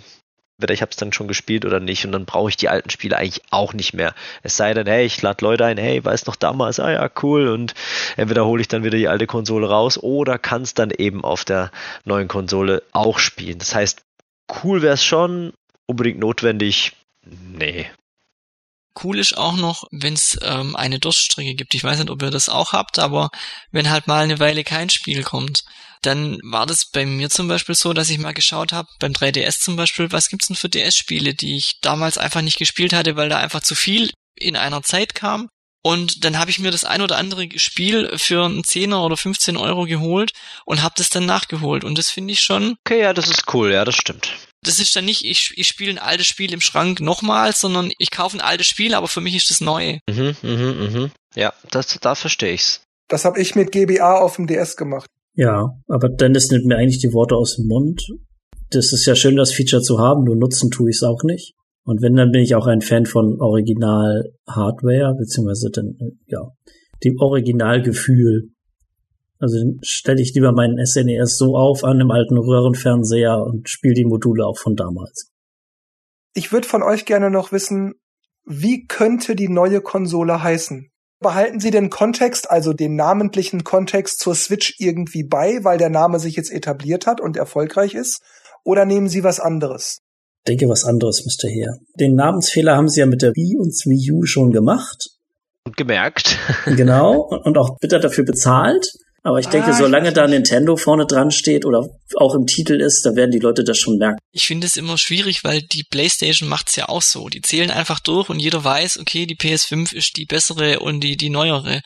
weder ich habe es dann schon gespielt oder nicht und dann brauche ich die alten Spiele eigentlich auch nicht mehr. Es sei denn, hey, ich lade Leute ein, hey, weiß noch damals, ah ja, cool und entweder hole ich dann wieder die alte Konsole raus oder kann es dann eben auf der neuen Konsole auch spielen. Das heißt, cool wäre es schon, unbedingt notwendig, nee. Cool ist auch noch, wenn es ähm, eine Durststrecke gibt. Ich weiß nicht, ob ihr das auch habt, aber wenn halt mal eine Weile kein Spiel kommt, dann war das bei mir zum Beispiel so, dass ich mal geschaut habe, beim 3DS zum Beispiel, was gibt's denn für DS-Spiele, die ich damals einfach nicht gespielt hatte, weil da einfach zu viel in einer Zeit kam. Und dann habe ich mir das ein oder andere Spiel für einen Zehner oder 15 Euro geholt und habe das dann nachgeholt. Und das finde ich schon. Okay, ja, das ist cool, ja, das stimmt. Das ist dann nicht, ich, ich spiele ein altes Spiel im Schrank nochmal, sondern ich kaufe ein altes Spiel, aber für mich ist das neu. Mhm, mhm, mhm. Ja, das, da verstehe ich's. Das habe ich mit GBA auf dem DS gemacht. Ja, aber Dennis nimmt mir eigentlich die Worte aus dem Mund. Das ist ja schön, das Feature zu haben, nur nutzen tue ich es auch nicht. Und wenn, dann bin ich auch ein Fan von Original-Hardware, beziehungsweise dann, ja, dem Originalgefühl. Also stelle ich lieber meinen SNES so auf an dem alten Röhrenfernseher und spiele die Module auch von damals. Ich würde von euch gerne noch wissen, wie könnte die neue Konsole heißen? Behalten Sie den Kontext, also den namentlichen Kontext zur Switch irgendwie bei, weil der Name sich jetzt etabliert hat und erfolgreich ist? Oder nehmen Sie was anderes? Ich denke, was anderes müsste her. Den Namensfehler haben Sie ja mit der Wii und Wii U schon gemacht. Und gemerkt. genau. Und auch bitter dafür bezahlt. Aber ich denke, ah, solange da Nintendo vorne dran steht oder auch im Titel ist, da werden die Leute das schon merken. Ich finde es immer schwierig, weil die PlayStation macht's ja auch so. Die zählen einfach durch und jeder weiß, okay, die PS5 ist die bessere und die die neuere.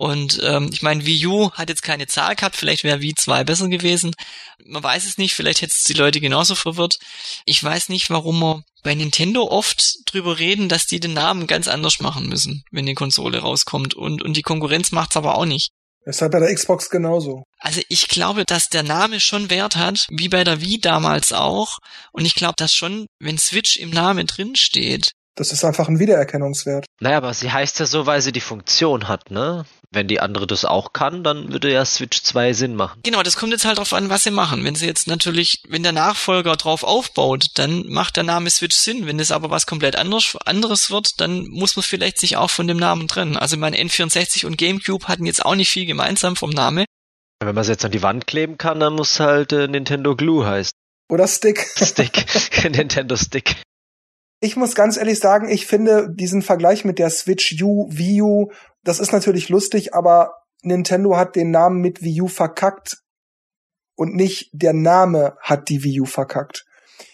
Und ähm, ich meine, Wii U hat jetzt keine Zahl gehabt, vielleicht wäre Wii 2 besser gewesen. Man weiß es nicht, vielleicht hätte es die Leute genauso verwirrt. Ich weiß nicht, warum wir bei Nintendo oft drüber reden, dass die den Namen ganz anders machen müssen, wenn die Konsole rauskommt. Und, und die Konkurrenz macht's aber auch nicht. Ist halt bei der Xbox genauso. Also ich glaube, dass der Name schon Wert hat, wie bei der Wii damals auch. Und ich glaube, dass schon, wenn Switch im Namen drin steht, das ist einfach ein Wiedererkennungswert. Naja, aber sie heißt ja so, weil sie die Funktion hat, ne? Wenn die andere das auch kann, dann würde ja Switch 2 Sinn machen. Genau, das kommt jetzt halt drauf an, was sie machen. Wenn sie jetzt natürlich, wenn der Nachfolger drauf aufbaut, dann macht der Name Switch Sinn. Wenn es aber was komplett anderes, anderes wird, dann muss man vielleicht sich auch von dem Namen trennen. Also mein N64 und GameCube hatten jetzt auch nicht viel gemeinsam vom Namen. Wenn man es jetzt an die Wand kleben kann, dann muss halt äh, Nintendo Glue heißen. Oder Stick. Stick. Nintendo Stick. Ich muss ganz ehrlich sagen, ich finde diesen Vergleich mit der Switch U, Wii U, das ist natürlich lustig, aber Nintendo hat den Namen mit Wii U verkackt und nicht der Name hat die Wii U verkackt.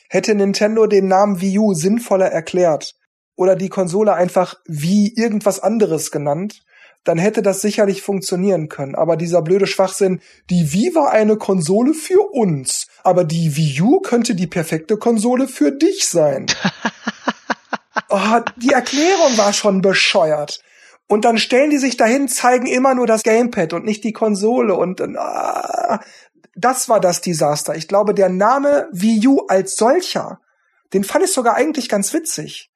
Hätte Nintendo den Namen Wii U sinnvoller erklärt oder die Konsole einfach wie irgendwas anderes genannt, dann hätte das sicherlich funktionieren können. Aber dieser blöde Schwachsinn, die Wii war eine Konsole für uns, aber die Wii U könnte die perfekte Konsole für dich sein. oh, die Erklärung war schon bescheuert. Und dann stellen die sich dahin, zeigen immer nur das Gamepad und nicht die Konsole und ah, das war das Desaster. Ich glaube, der Name Wii U als solcher, den fand ich sogar eigentlich ganz witzig.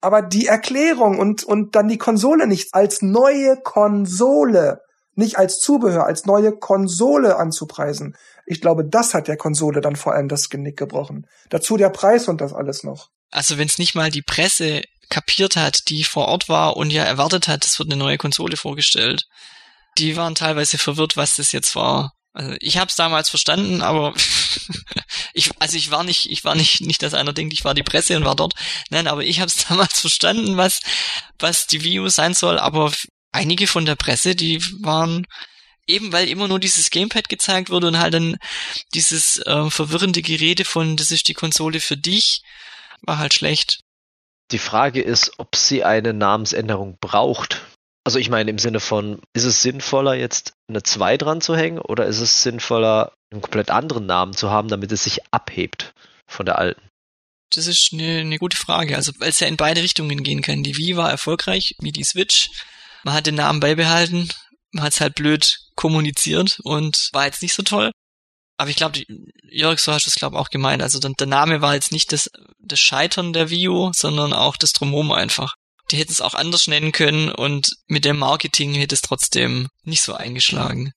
Aber die Erklärung und, und dann die Konsole nicht als neue Konsole, nicht als Zubehör, als neue Konsole anzupreisen. Ich glaube, das hat der Konsole dann vor allem das Genick gebrochen. Dazu der Preis und das alles noch also wenn es nicht mal die Presse kapiert hat, die vor Ort war und ja erwartet hat, es wird eine neue Konsole vorgestellt, die waren teilweise verwirrt, was das jetzt war. Also ich habe es damals verstanden, aber ich, also ich war nicht, ich war nicht, nicht, dass einer denkt, ich war die Presse und war dort. Nein, aber ich habe es damals verstanden, was, was die View sein soll. Aber einige von der Presse, die waren eben, weil immer nur dieses Gamepad gezeigt wurde und halt dann dieses äh, verwirrende Gerede von, das ist die Konsole für dich war halt schlecht. Die Frage ist, ob sie eine Namensänderung braucht. Also ich meine im Sinne von, ist es sinnvoller, jetzt eine 2 dran zu hängen oder ist es sinnvoller, einen komplett anderen Namen zu haben, damit es sich abhebt von der alten? Das ist eine, eine gute Frage. Also weil es ja in beide Richtungen gehen kann. Die Wii war erfolgreich, wie die Switch. Man hat den Namen beibehalten, man hat es halt blöd kommuniziert und war jetzt nicht so toll. Aber ich glaube, Jörg, so hast du es glaube auch gemeint. Also der Name war jetzt nicht das, das Scheitern der Vio, sondern auch das Drumherum einfach. Die hätten es auch anders nennen können und mit dem Marketing hätte es trotzdem nicht so eingeschlagen.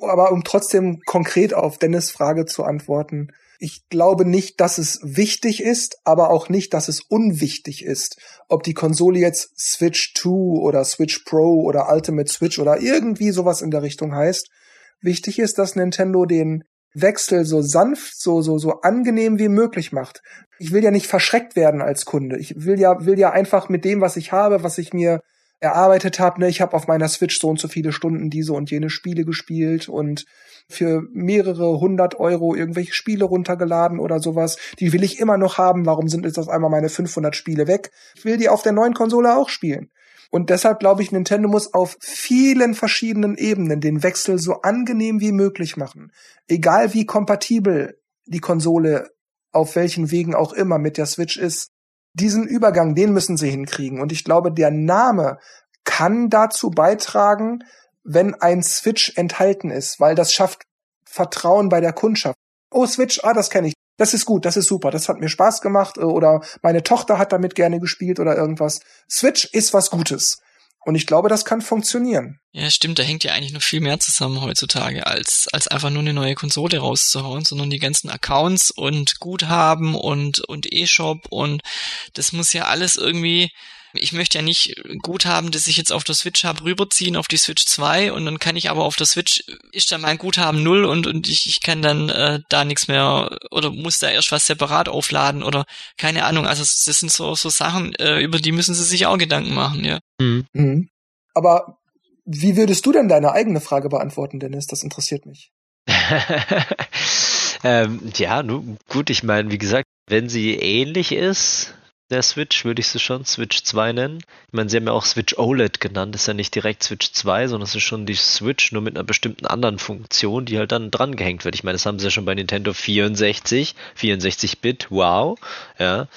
Aber um trotzdem konkret auf Dennis Frage zu antworten, ich glaube nicht, dass es wichtig ist, aber auch nicht, dass es unwichtig ist. Ob die Konsole jetzt Switch 2 oder Switch Pro oder Ultimate Switch oder irgendwie sowas in der Richtung heißt. Wichtig ist, dass Nintendo den Wechsel so sanft, so, so, so angenehm wie möglich macht. Ich will ja nicht verschreckt werden als Kunde. Ich will ja, will ja einfach mit dem, was ich habe, was ich mir erarbeitet habe, ne, ich habe auf meiner Switch so und so viele Stunden diese und jene Spiele gespielt und für mehrere hundert Euro irgendwelche Spiele runtergeladen oder sowas. Die will ich immer noch haben. Warum sind jetzt auf einmal meine 500 Spiele weg? Ich will die auf der neuen Konsole auch spielen. Und deshalb glaube ich, Nintendo muss auf vielen verschiedenen Ebenen den Wechsel so angenehm wie möglich machen. Egal wie kompatibel die Konsole auf welchen Wegen auch immer mit der Switch ist. Diesen Übergang, den müssen sie hinkriegen. Und ich glaube, der Name kann dazu beitragen, wenn ein Switch enthalten ist, weil das schafft Vertrauen bei der Kundschaft. Oh, Switch, ah, das kenne ich das ist gut, das ist super, das hat mir Spaß gemacht äh, oder meine Tochter hat damit gerne gespielt oder irgendwas. Switch ist was Gutes. Und ich glaube, das kann funktionieren. Ja, stimmt, da hängt ja eigentlich noch viel mehr zusammen heutzutage, als, als einfach nur eine neue Konsole rauszuhauen, sondern die ganzen Accounts und Guthaben und, und E-Shop und das muss ja alles irgendwie ich möchte ja nicht Guthaben, das ich jetzt auf der Switch habe, rüberziehen auf die Switch 2 und dann kann ich aber auf der Switch, ist dann mein Guthaben null und, und ich, ich kann dann äh, da nichts mehr oder muss da erst was separat aufladen oder keine Ahnung. Also das sind so, so Sachen, äh, über die müssen sie sich auch Gedanken machen, ja. Mhm. Mhm. Aber wie würdest du denn deine eigene Frage beantworten, Dennis? Das interessiert mich. ähm, ja, nun gut, ich meine, wie gesagt, wenn sie ähnlich ist, der Switch, würde ich sie schon Switch 2 nennen. Ich meine, sie haben ja auch Switch OLED genannt, das ist ja nicht direkt Switch 2, sondern es ist schon die Switch, nur mit einer bestimmten anderen Funktion, die halt dann dran gehängt wird. Ich meine, das haben sie ja schon bei Nintendo 64, 64-Bit, wow, ja,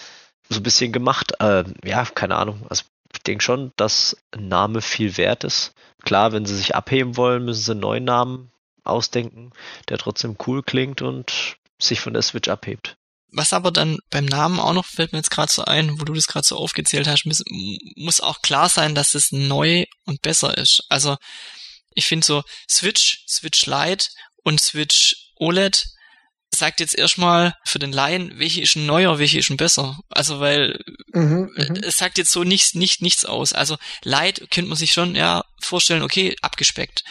so ein bisschen gemacht. Äh, ja, keine Ahnung, also ich denke schon, dass ein Name viel wert ist. Klar, wenn sie sich abheben wollen, müssen sie einen neuen Namen ausdenken, der trotzdem cool klingt und sich von der Switch abhebt. Was aber dann beim Namen auch noch, fällt mir jetzt gerade so ein, wo du das gerade so aufgezählt hast, muss, muss auch klar sein, dass es neu und besser ist. Also ich finde so Switch, Switch Lite und Switch OLED sagt jetzt erstmal für den Laien, welche ist ein neuer, welche ist ein besser. Also weil mhm, mhm, es sagt jetzt so nichts, nicht, nichts aus. Also Lite könnte man sich schon ja vorstellen, okay, abgespeckt.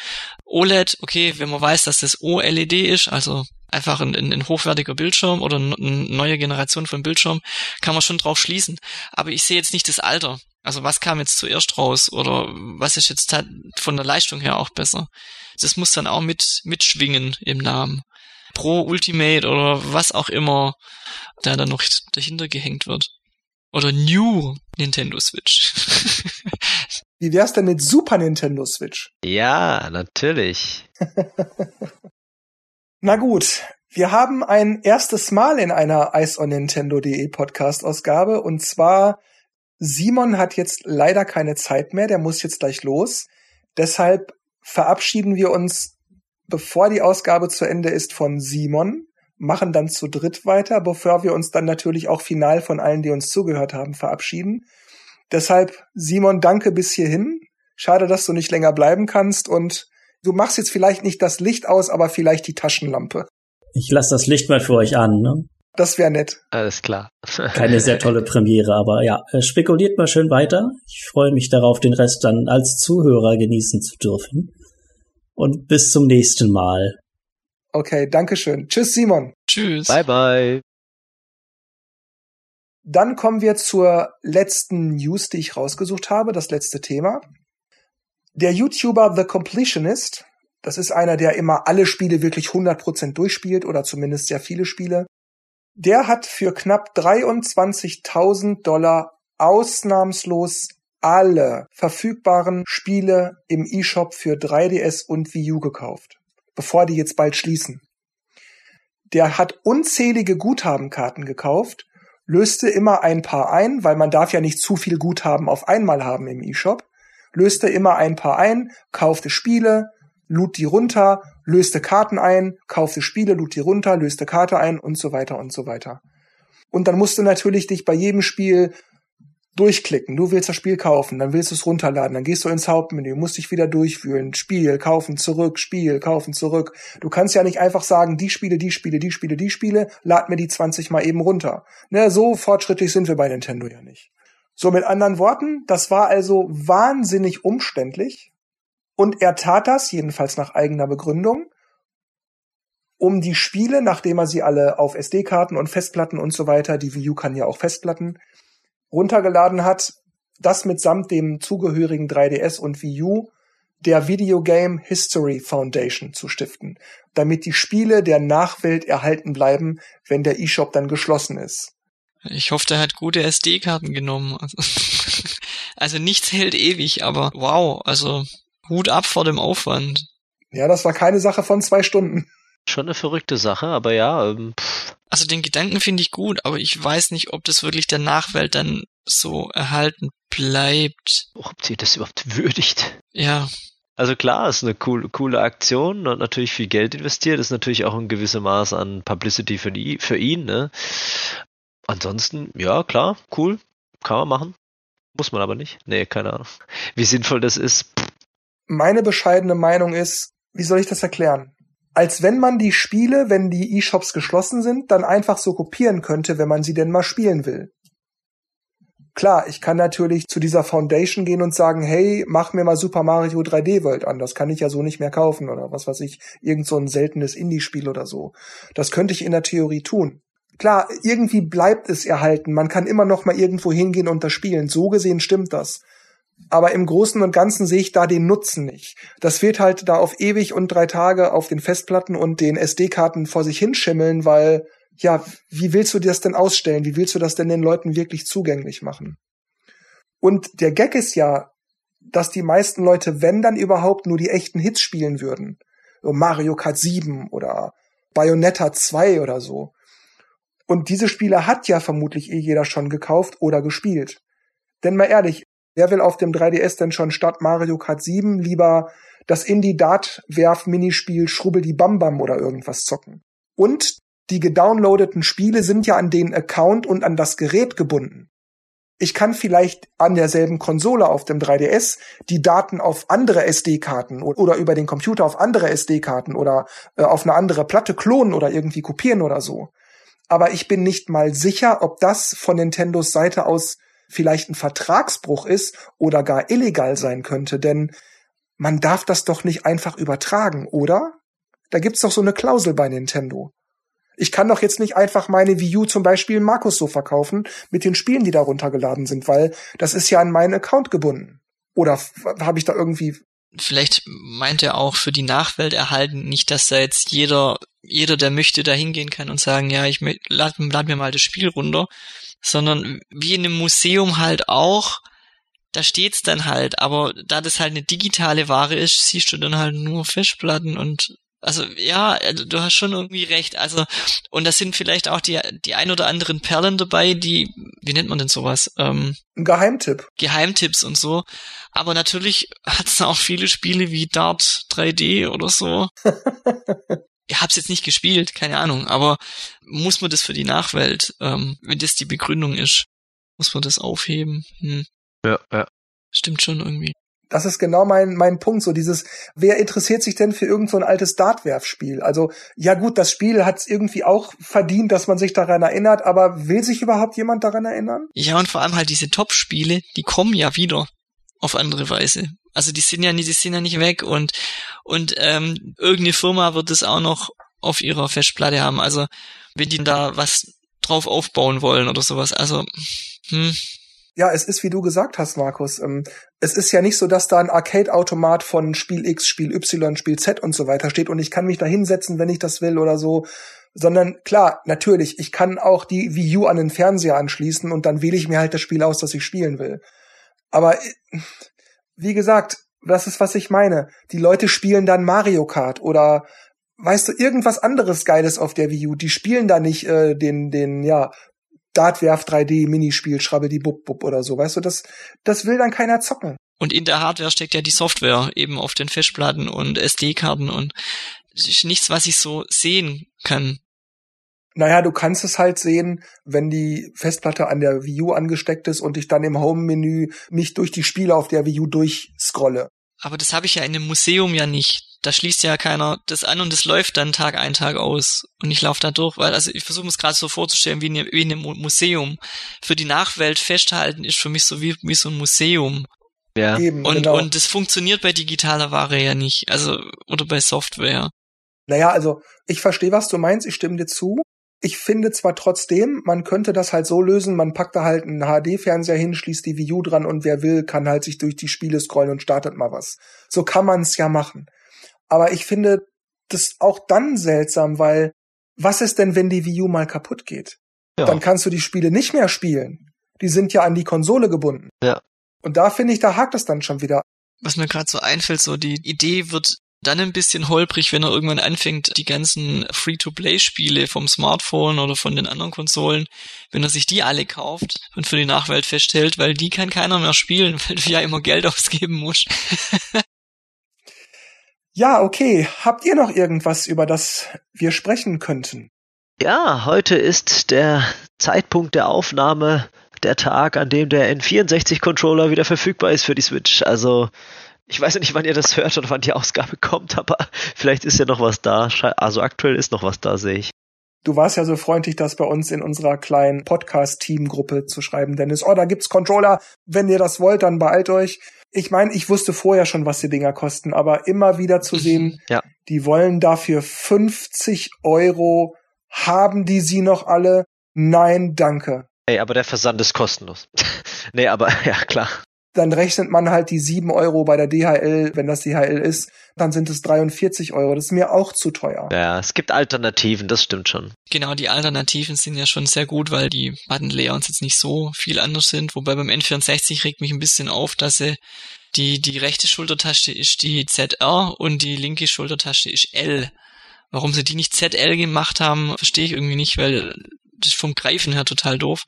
OLED, okay, wenn man weiß, dass das OLED ist, also einfach ein, ein, ein hochwertiger Bildschirm oder eine neue Generation von Bildschirm, kann man schon drauf schließen. Aber ich sehe jetzt nicht das Alter. Also was kam jetzt zuerst raus oder was ist jetzt von der Leistung her auch besser? Das muss dann auch mit mitschwingen im Namen. Pro Ultimate oder was auch immer da dann noch dahinter gehängt wird. Oder New Nintendo Switch. Wie wär's denn mit Super Nintendo Switch? Ja, natürlich. Na gut, wir haben ein erstes Mal in einer Ice on Nintendo.de Podcast-Ausgabe und zwar Simon hat jetzt leider keine Zeit mehr, der muss jetzt gleich los. Deshalb verabschieden wir uns, bevor die Ausgabe zu Ende ist, von Simon, machen dann zu dritt weiter, bevor wir uns dann natürlich auch final von allen, die uns zugehört haben, verabschieden. Deshalb, Simon, danke bis hierhin. Schade, dass du nicht länger bleiben kannst und du machst jetzt vielleicht nicht das Licht aus, aber vielleicht die Taschenlampe. Ich lasse das Licht mal für euch an, ne? Das wäre nett. Alles klar. Keine sehr tolle Premiere, aber ja, äh, spekuliert mal schön weiter. Ich freue mich darauf, den Rest dann als Zuhörer genießen zu dürfen. Und bis zum nächsten Mal. Okay, danke schön. Tschüss, Simon. Tschüss. Bye, bye. Dann kommen wir zur letzten News, die ich rausgesucht habe, das letzte Thema. Der YouTuber The Completionist, das ist einer, der immer alle Spiele wirklich 100% durchspielt oder zumindest sehr viele Spiele. Der hat für knapp 23.000 Dollar ausnahmslos alle verfügbaren Spiele im eShop für 3DS und Wii U gekauft, bevor die jetzt bald schließen. Der hat unzählige Guthabenkarten gekauft, löste immer ein paar ein, weil man darf ja nicht zu viel Guthaben auf einmal haben im eShop löste immer ein paar ein, kaufte Spiele, lud die runter, löste Karten ein, kaufte Spiele, lud die runter, löste Karte ein und so weiter und so weiter. Und dann musst du natürlich dich bei jedem Spiel durchklicken. Du willst das Spiel kaufen, dann willst du es runterladen, dann gehst du ins Hauptmenü, musst dich wieder durchwühlen. Spiel, kaufen, zurück, Spiel, kaufen, zurück. Du kannst ja nicht einfach sagen, die Spiele, die Spiele, die Spiele, die Spiele, lad mir die 20 mal eben runter. Ne, so fortschrittlich sind wir bei Nintendo ja nicht. So mit anderen Worten, das war also wahnsinnig umständlich und er tat das, jedenfalls nach eigener Begründung, um die Spiele, nachdem er sie alle auf SD-Karten und Festplatten und so weiter, die Wii U kann ja auch Festplatten, runtergeladen hat, das mitsamt dem zugehörigen 3DS und Wii U der Video Game History Foundation zu stiften, damit die Spiele der Nachwelt erhalten bleiben, wenn der eShop dann geschlossen ist. Ich hoffe, der hat gute SD-Karten genommen. Also, also nichts hält ewig, aber wow, also Hut ab vor dem Aufwand. Ja, das war keine Sache von zwei Stunden. Schon eine verrückte Sache, aber ja. Ähm, also den Gedanken finde ich gut, aber ich weiß nicht, ob das wirklich der Nachwelt dann so erhalten bleibt. Ob sie das überhaupt würdigt. Ja. Also klar, ist eine coole, coole Aktion und natürlich viel Geld investiert, ist natürlich auch ein gewisses Maß an Publicity für, die, für ihn, ne? Ansonsten, ja, klar, cool, kann man machen. Muss man aber nicht. Nee, keine Ahnung. Wie sinnvoll das ist. Meine bescheidene Meinung ist, wie soll ich das erklären? Als wenn man die Spiele, wenn die E-Shops geschlossen sind, dann einfach so kopieren könnte, wenn man sie denn mal spielen will. Klar, ich kann natürlich zu dieser Foundation gehen und sagen, hey, mach mir mal Super Mario 3D World an. Das kann ich ja so nicht mehr kaufen oder was weiß ich, irgend so ein seltenes Indie-Spiel oder so. Das könnte ich in der Theorie tun. Klar, irgendwie bleibt es erhalten. Man kann immer noch mal irgendwo hingehen und das spielen. So gesehen stimmt das. Aber im Großen und Ganzen sehe ich da den Nutzen nicht. Das wird halt da auf ewig und drei Tage auf den Festplatten und den SD-Karten vor sich hinschimmeln, weil ja, wie willst du das denn ausstellen? Wie willst du das denn den Leuten wirklich zugänglich machen? Und der Gag ist ja, dass die meisten Leute, wenn dann überhaupt, nur die echten Hits spielen würden. Mario Kart 7 oder Bayonetta 2 oder so. Und diese Spiele hat ja vermutlich eh jeder schon gekauft oder gespielt. Denn mal ehrlich, wer will auf dem 3DS denn schon statt Mario Kart 7 lieber das Indie-Dart-Werf-Minispiel Schrubbel die Bam Bam oder irgendwas zocken? Und die gedownloadeten Spiele sind ja an den Account und an das Gerät gebunden. Ich kann vielleicht an derselben Konsole auf dem 3DS die Daten auf andere SD-Karten oder über den Computer auf andere SD-Karten oder äh, auf eine andere Platte klonen oder irgendwie kopieren oder so. Aber ich bin nicht mal sicher, ob das von Nintendos Seite aus vielleicht ein Vertragsbruch ist oder gar illegal sein könnte, denn man darf das doch nicht einfach übertragen, oder? Da gibt's doch so eine Klausel bei Nintendo. Ich kann doch jetzt nicht einfach meine Wii U zum Beispiel Markus so verkaufen mit den Spielen, die da runtergeladen sind, weil das ist ja an meinen Account gebunden. Oder habe ich da irgendwie vielleicht meint er auch für die Nachwelt erhalten, nicht, dass da jetzt jeder, jeder, der möchte, da hingehen kann und sagen, ja, ich lad, lad mir mal das Spiel runter, sondern wie in einem Museum halt auch, da steht's dann halt, aber da das halt eine digitale Ware ist, siehst du dann halt nur Fischplatten und also ja, also, du hast schon irgendwie recht. Also und das sind vielleicht auch die die ein oder anderen Perlen dabei, die wie nennt man denn sowas? Ähm, Ein Geheimtipp. Geheimtipps und so. Aber natürlich hat es auch viele Spiele wie Dart 3D oder so. ich hab's jetzt nicht gespielt, keine Ahnung. Aber muss man das für die Nachwelt, ähm, wenn das die Begründung ist, muss man das aufheben? Hm. Ja, ja. Stimmt schon irgendwie. Das ist genau mein, mein Punkt, so dieses, wer interessiert sich denn für irgend so ein altes Dartwerfspiel? Also, ja gut, das Spiel hat es irgendwie auch verdient, dass man sich daran erinnert, aber will sich überhaupt jemand daran erinnern? Ja, und vor allem halt diese Top-Spiele, die kommen ja wieder auf andere Weise. Also die sind ja nicht, die sind ja nicht weg und, und ähm, irgendeine Firma wird es auch noch auf ihrer Festplatte haben. Also wenn die da was drauf aufbauen wollen oder sowas. Also, hm, ja, es ist, wie du gesagt hast, Markus. Ähm, es ist ja nicht so, dass da ein Arcade-Automat von Spiel X, Spiel Y, Spiel Z und so weiter steht und ich kann mich da hinsetzen, wenn ich das will oder so. Sondern klar, natürlich, ich kann auch die Wii U an den Fernseher anschließen und dann wähle ich mir halt das Spiel aus, das ich spielen will. Aber äh, wie gesagt, das ist, was ich meine. Die Leute spielen dann Mario Kart oder weißt du, irgendwas anderes Geiles auf der Wii U. Die spielen da nicht äh, den, den, ja, Dartwerf 3D Minispiel Schrabbel Bub Bub oder so, weißt du, das das will dann keiner zocken. Und in der Hardware steckt ja die Software eben auf den Festplatten und SD-Karten und ist nichts, was ich so sehen kann. Naja, du kannst es halt sehen, wenn die Festplatte an der Wii U angesteckt ist und ich dann im Home-Menü mich durch die Spiele auf der Wii U durchscrolle. Aber das habe ich ja in einem Museum ja nicht da schließt ja keiner das an und es läuft dann Tag ein, Tag aus. Und ich laufe da durch, weil, also ich versuche mir es gerade so vorzustellen, wie in, wie in einem Museum. Für die Nachwelt festhalten ist für mich so wie, wie so ein Museum. Ja. Eben, und, genau. und das funktioniert bei digitaler Ware ja nicht, also, oder bei Software. Naja, also, ich verstehe, was du meinst, ich stimme dir zu. Ich finde zwar trotzdem, man könnte das halt so lösen, man packt da halt einen HD-Fernseher hin, schließt die Wii U dran und wer will, kann halt sich durch die Spiele scrollen und startet mal was. So kann man es ja machen. Aber ich finde das auch dann seltsam, weil was ist denn, wenn die Wii U mal kaputt geht? Ja. Dann kannst du die Spiele nicht mehr spielen. Die sind ja an die Konsole gebunden. Ja. Und da finde ich, da hakt es dann schon wieder. Was mir gerade so einfällt, so die Idee wird dann ein bisschen holprig, wenn er irgendwann anfängt, die ganzen Free-to-Play-Spiele vom Smartphone oder von den anderen Konsolen, wenn er sich die alle kauft und für die Nachwelt festhält, weil die kann keiner mehr spielen, weil du ja immer Geld ausgeben musst. Ja, okay. Habt ihr noch irgendwas, über das wir sprechen könnten? Ja, heute ist der Zeitpunkt der Aufnahme der Tag, an dem der N64-Controller wieder verfügbar ist für die Switch. Also, ich weiß nicht, wann ihr das hört oder wann die Ausgabe kommt, aber vielleicht ist ja noch was da. Also aktuell ist noch was da, sehe ich. Du warst ja so freundlich, das bei uns in unserer kleinen Podcast-Team-Gruppe zu schreiben, Dennis. Oh, da gibt's Controller. Wenn ihr das wollt, dann beeilt euch. Ich meine, ich wusste vorher schon, was die Dinger kosten, aber immer wieder zu sehen, ja. die wollen dafür 50 Euro. Haben die sie noch alle? Nein, danke. Ey, aber der Versand ist kostenlos. nee, aber ja, klar dann rechnet man halt die sieben Euro bei der DHL, wenn das DHL ist, dann sind es 43 Euro. Das ist mir auch zu teuer. Ja, es gibt Alternativen, das stimmt schon. Genau, die Alternativen sind ja schon sehr gut, weil die Button-Layouts jetzt nicht so viel anders sind. Wobei beim N64 regt mich ein bisschen auf, dass sie die, die rechte Schultertaste ist die ZR und die linke Schultertaste ist L. Warum sie die nicht ZL gemacht haben, verstehe ich irgendwie nicht, weil das ist vom Greifen her total doof.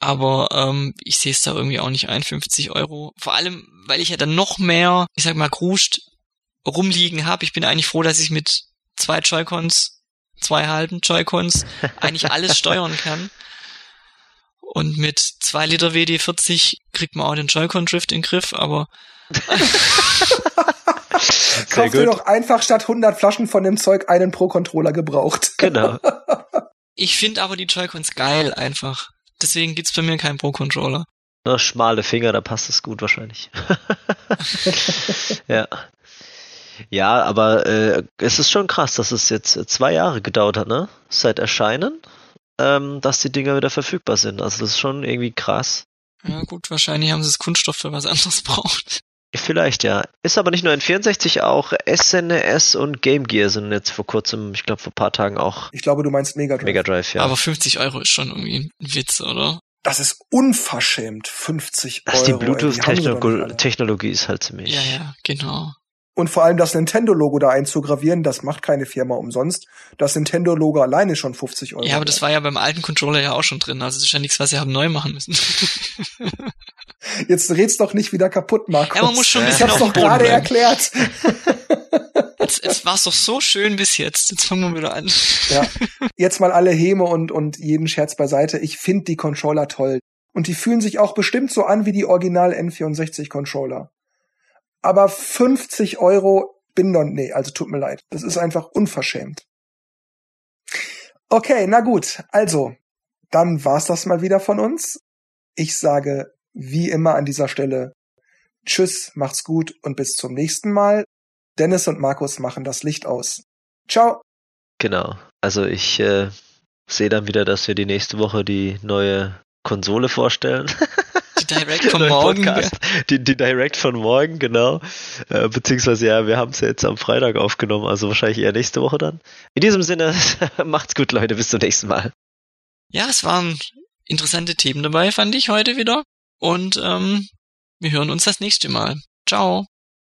Aber ähm, ich sehe es da irgendwie auch nicht ein, 50 Euro. Vor allem, weil ich ja dann noch mehr, ich sag mal, kruscht rumliegen habe. Ich bin eigentlich froh, dass ich mit zwei Joy-Cons, zwei halben Joy-Cons eigentlich alles steuern kann. Und mit zwei Liter WD40 kriegt man auch den Joy-Con-Drift in den Griff, aber Kauf dir doch einfach statt 100 Flaschen von dem Zeug einen Pro-Controller gebraucht. Genau. ich finde aber die Joy-Cons geil einfach. Deswegen gibt's bei mir keinen Pro-Controller. Na, schmale Finger, da passt es gut wahrscheinlich. ja. Ja, aber äh, es ist schon krass, dass es jetzt zwei Jahre gedauert hat, ne? Seit Erscheinen, ähm, dass die Dinger wieder verfügbar sind. Also das ist schon irgendwie krass. Ja gut, wahrscheinlich haben sie das Kunststoff für was anderes braucht. Vielleicht ja. Ist aber nicht nur in 64, auch SNES und Game Gear sind jetzt vor kurzem, ich glaube vor paar Tagen auch. Ich glaube, du meinst Mega Drive. Mega Drive, ja. Aber 50 Euro ist schon irgendwie ein Witz, oder? Das ist unverschämt, 50 Euro. Also die Bluetooth-Technologie ist halt ziemlich. Ja, ja, genau. Und vor allem das Nintendo-Logo da einzugravieren, das macht keine Firma umsonst. Das Nintendo-Logo alleine schon 50 Euro. Ja, aber das war ja beim alten Controller ja auch schon drin. Also das ist ja nichts, was sie haben neu machen müssen. Jetzt red's doch nicht wieder kaputt, Markus. Ja, man muss schon ein ich bisschen hab's doch gerade erklärt. Jetzt, jetzt war's doch so schön bis jetzt. Jetzt fangen wir wieder an. Ja. Jetzt mal alle Häme und, und jeden Scherz beiseite. Ich finde die Controller toll. Und die fühlen sich auch bestimmt so an wie die Original N64 Controller. Aber 50 Euro bin doch, nee, also tut mir leid. Das ist einfach unverschämt. Okay, na gut. Also, dann war's das mal wieder von uns. Ich sage wie immer an dieser Stelle Tschüss, macht's gut und bis zum nächsten Mal. Dennis und Markus machen das Licht aus. Ciao. Genau. Also ich äh, sehe dann wieder, dass wir die nächste Woche die neue Konsole vorstellen. Die Direct von morgen. Die, die Direct von morgen, genau. Äh, beziehungsweise ja, wir haben es ja jetzt am Freitag aufgenommen, also wahrscheinlich eher nächste Woche dann. In diesem Sinne, macht's gut, Leute, bis zum nächsten Mal. Ja, es waren interessante Themen dabei, fand ich heute wieder. Und ähm, wir hören uns das nächste Mal. Ciao.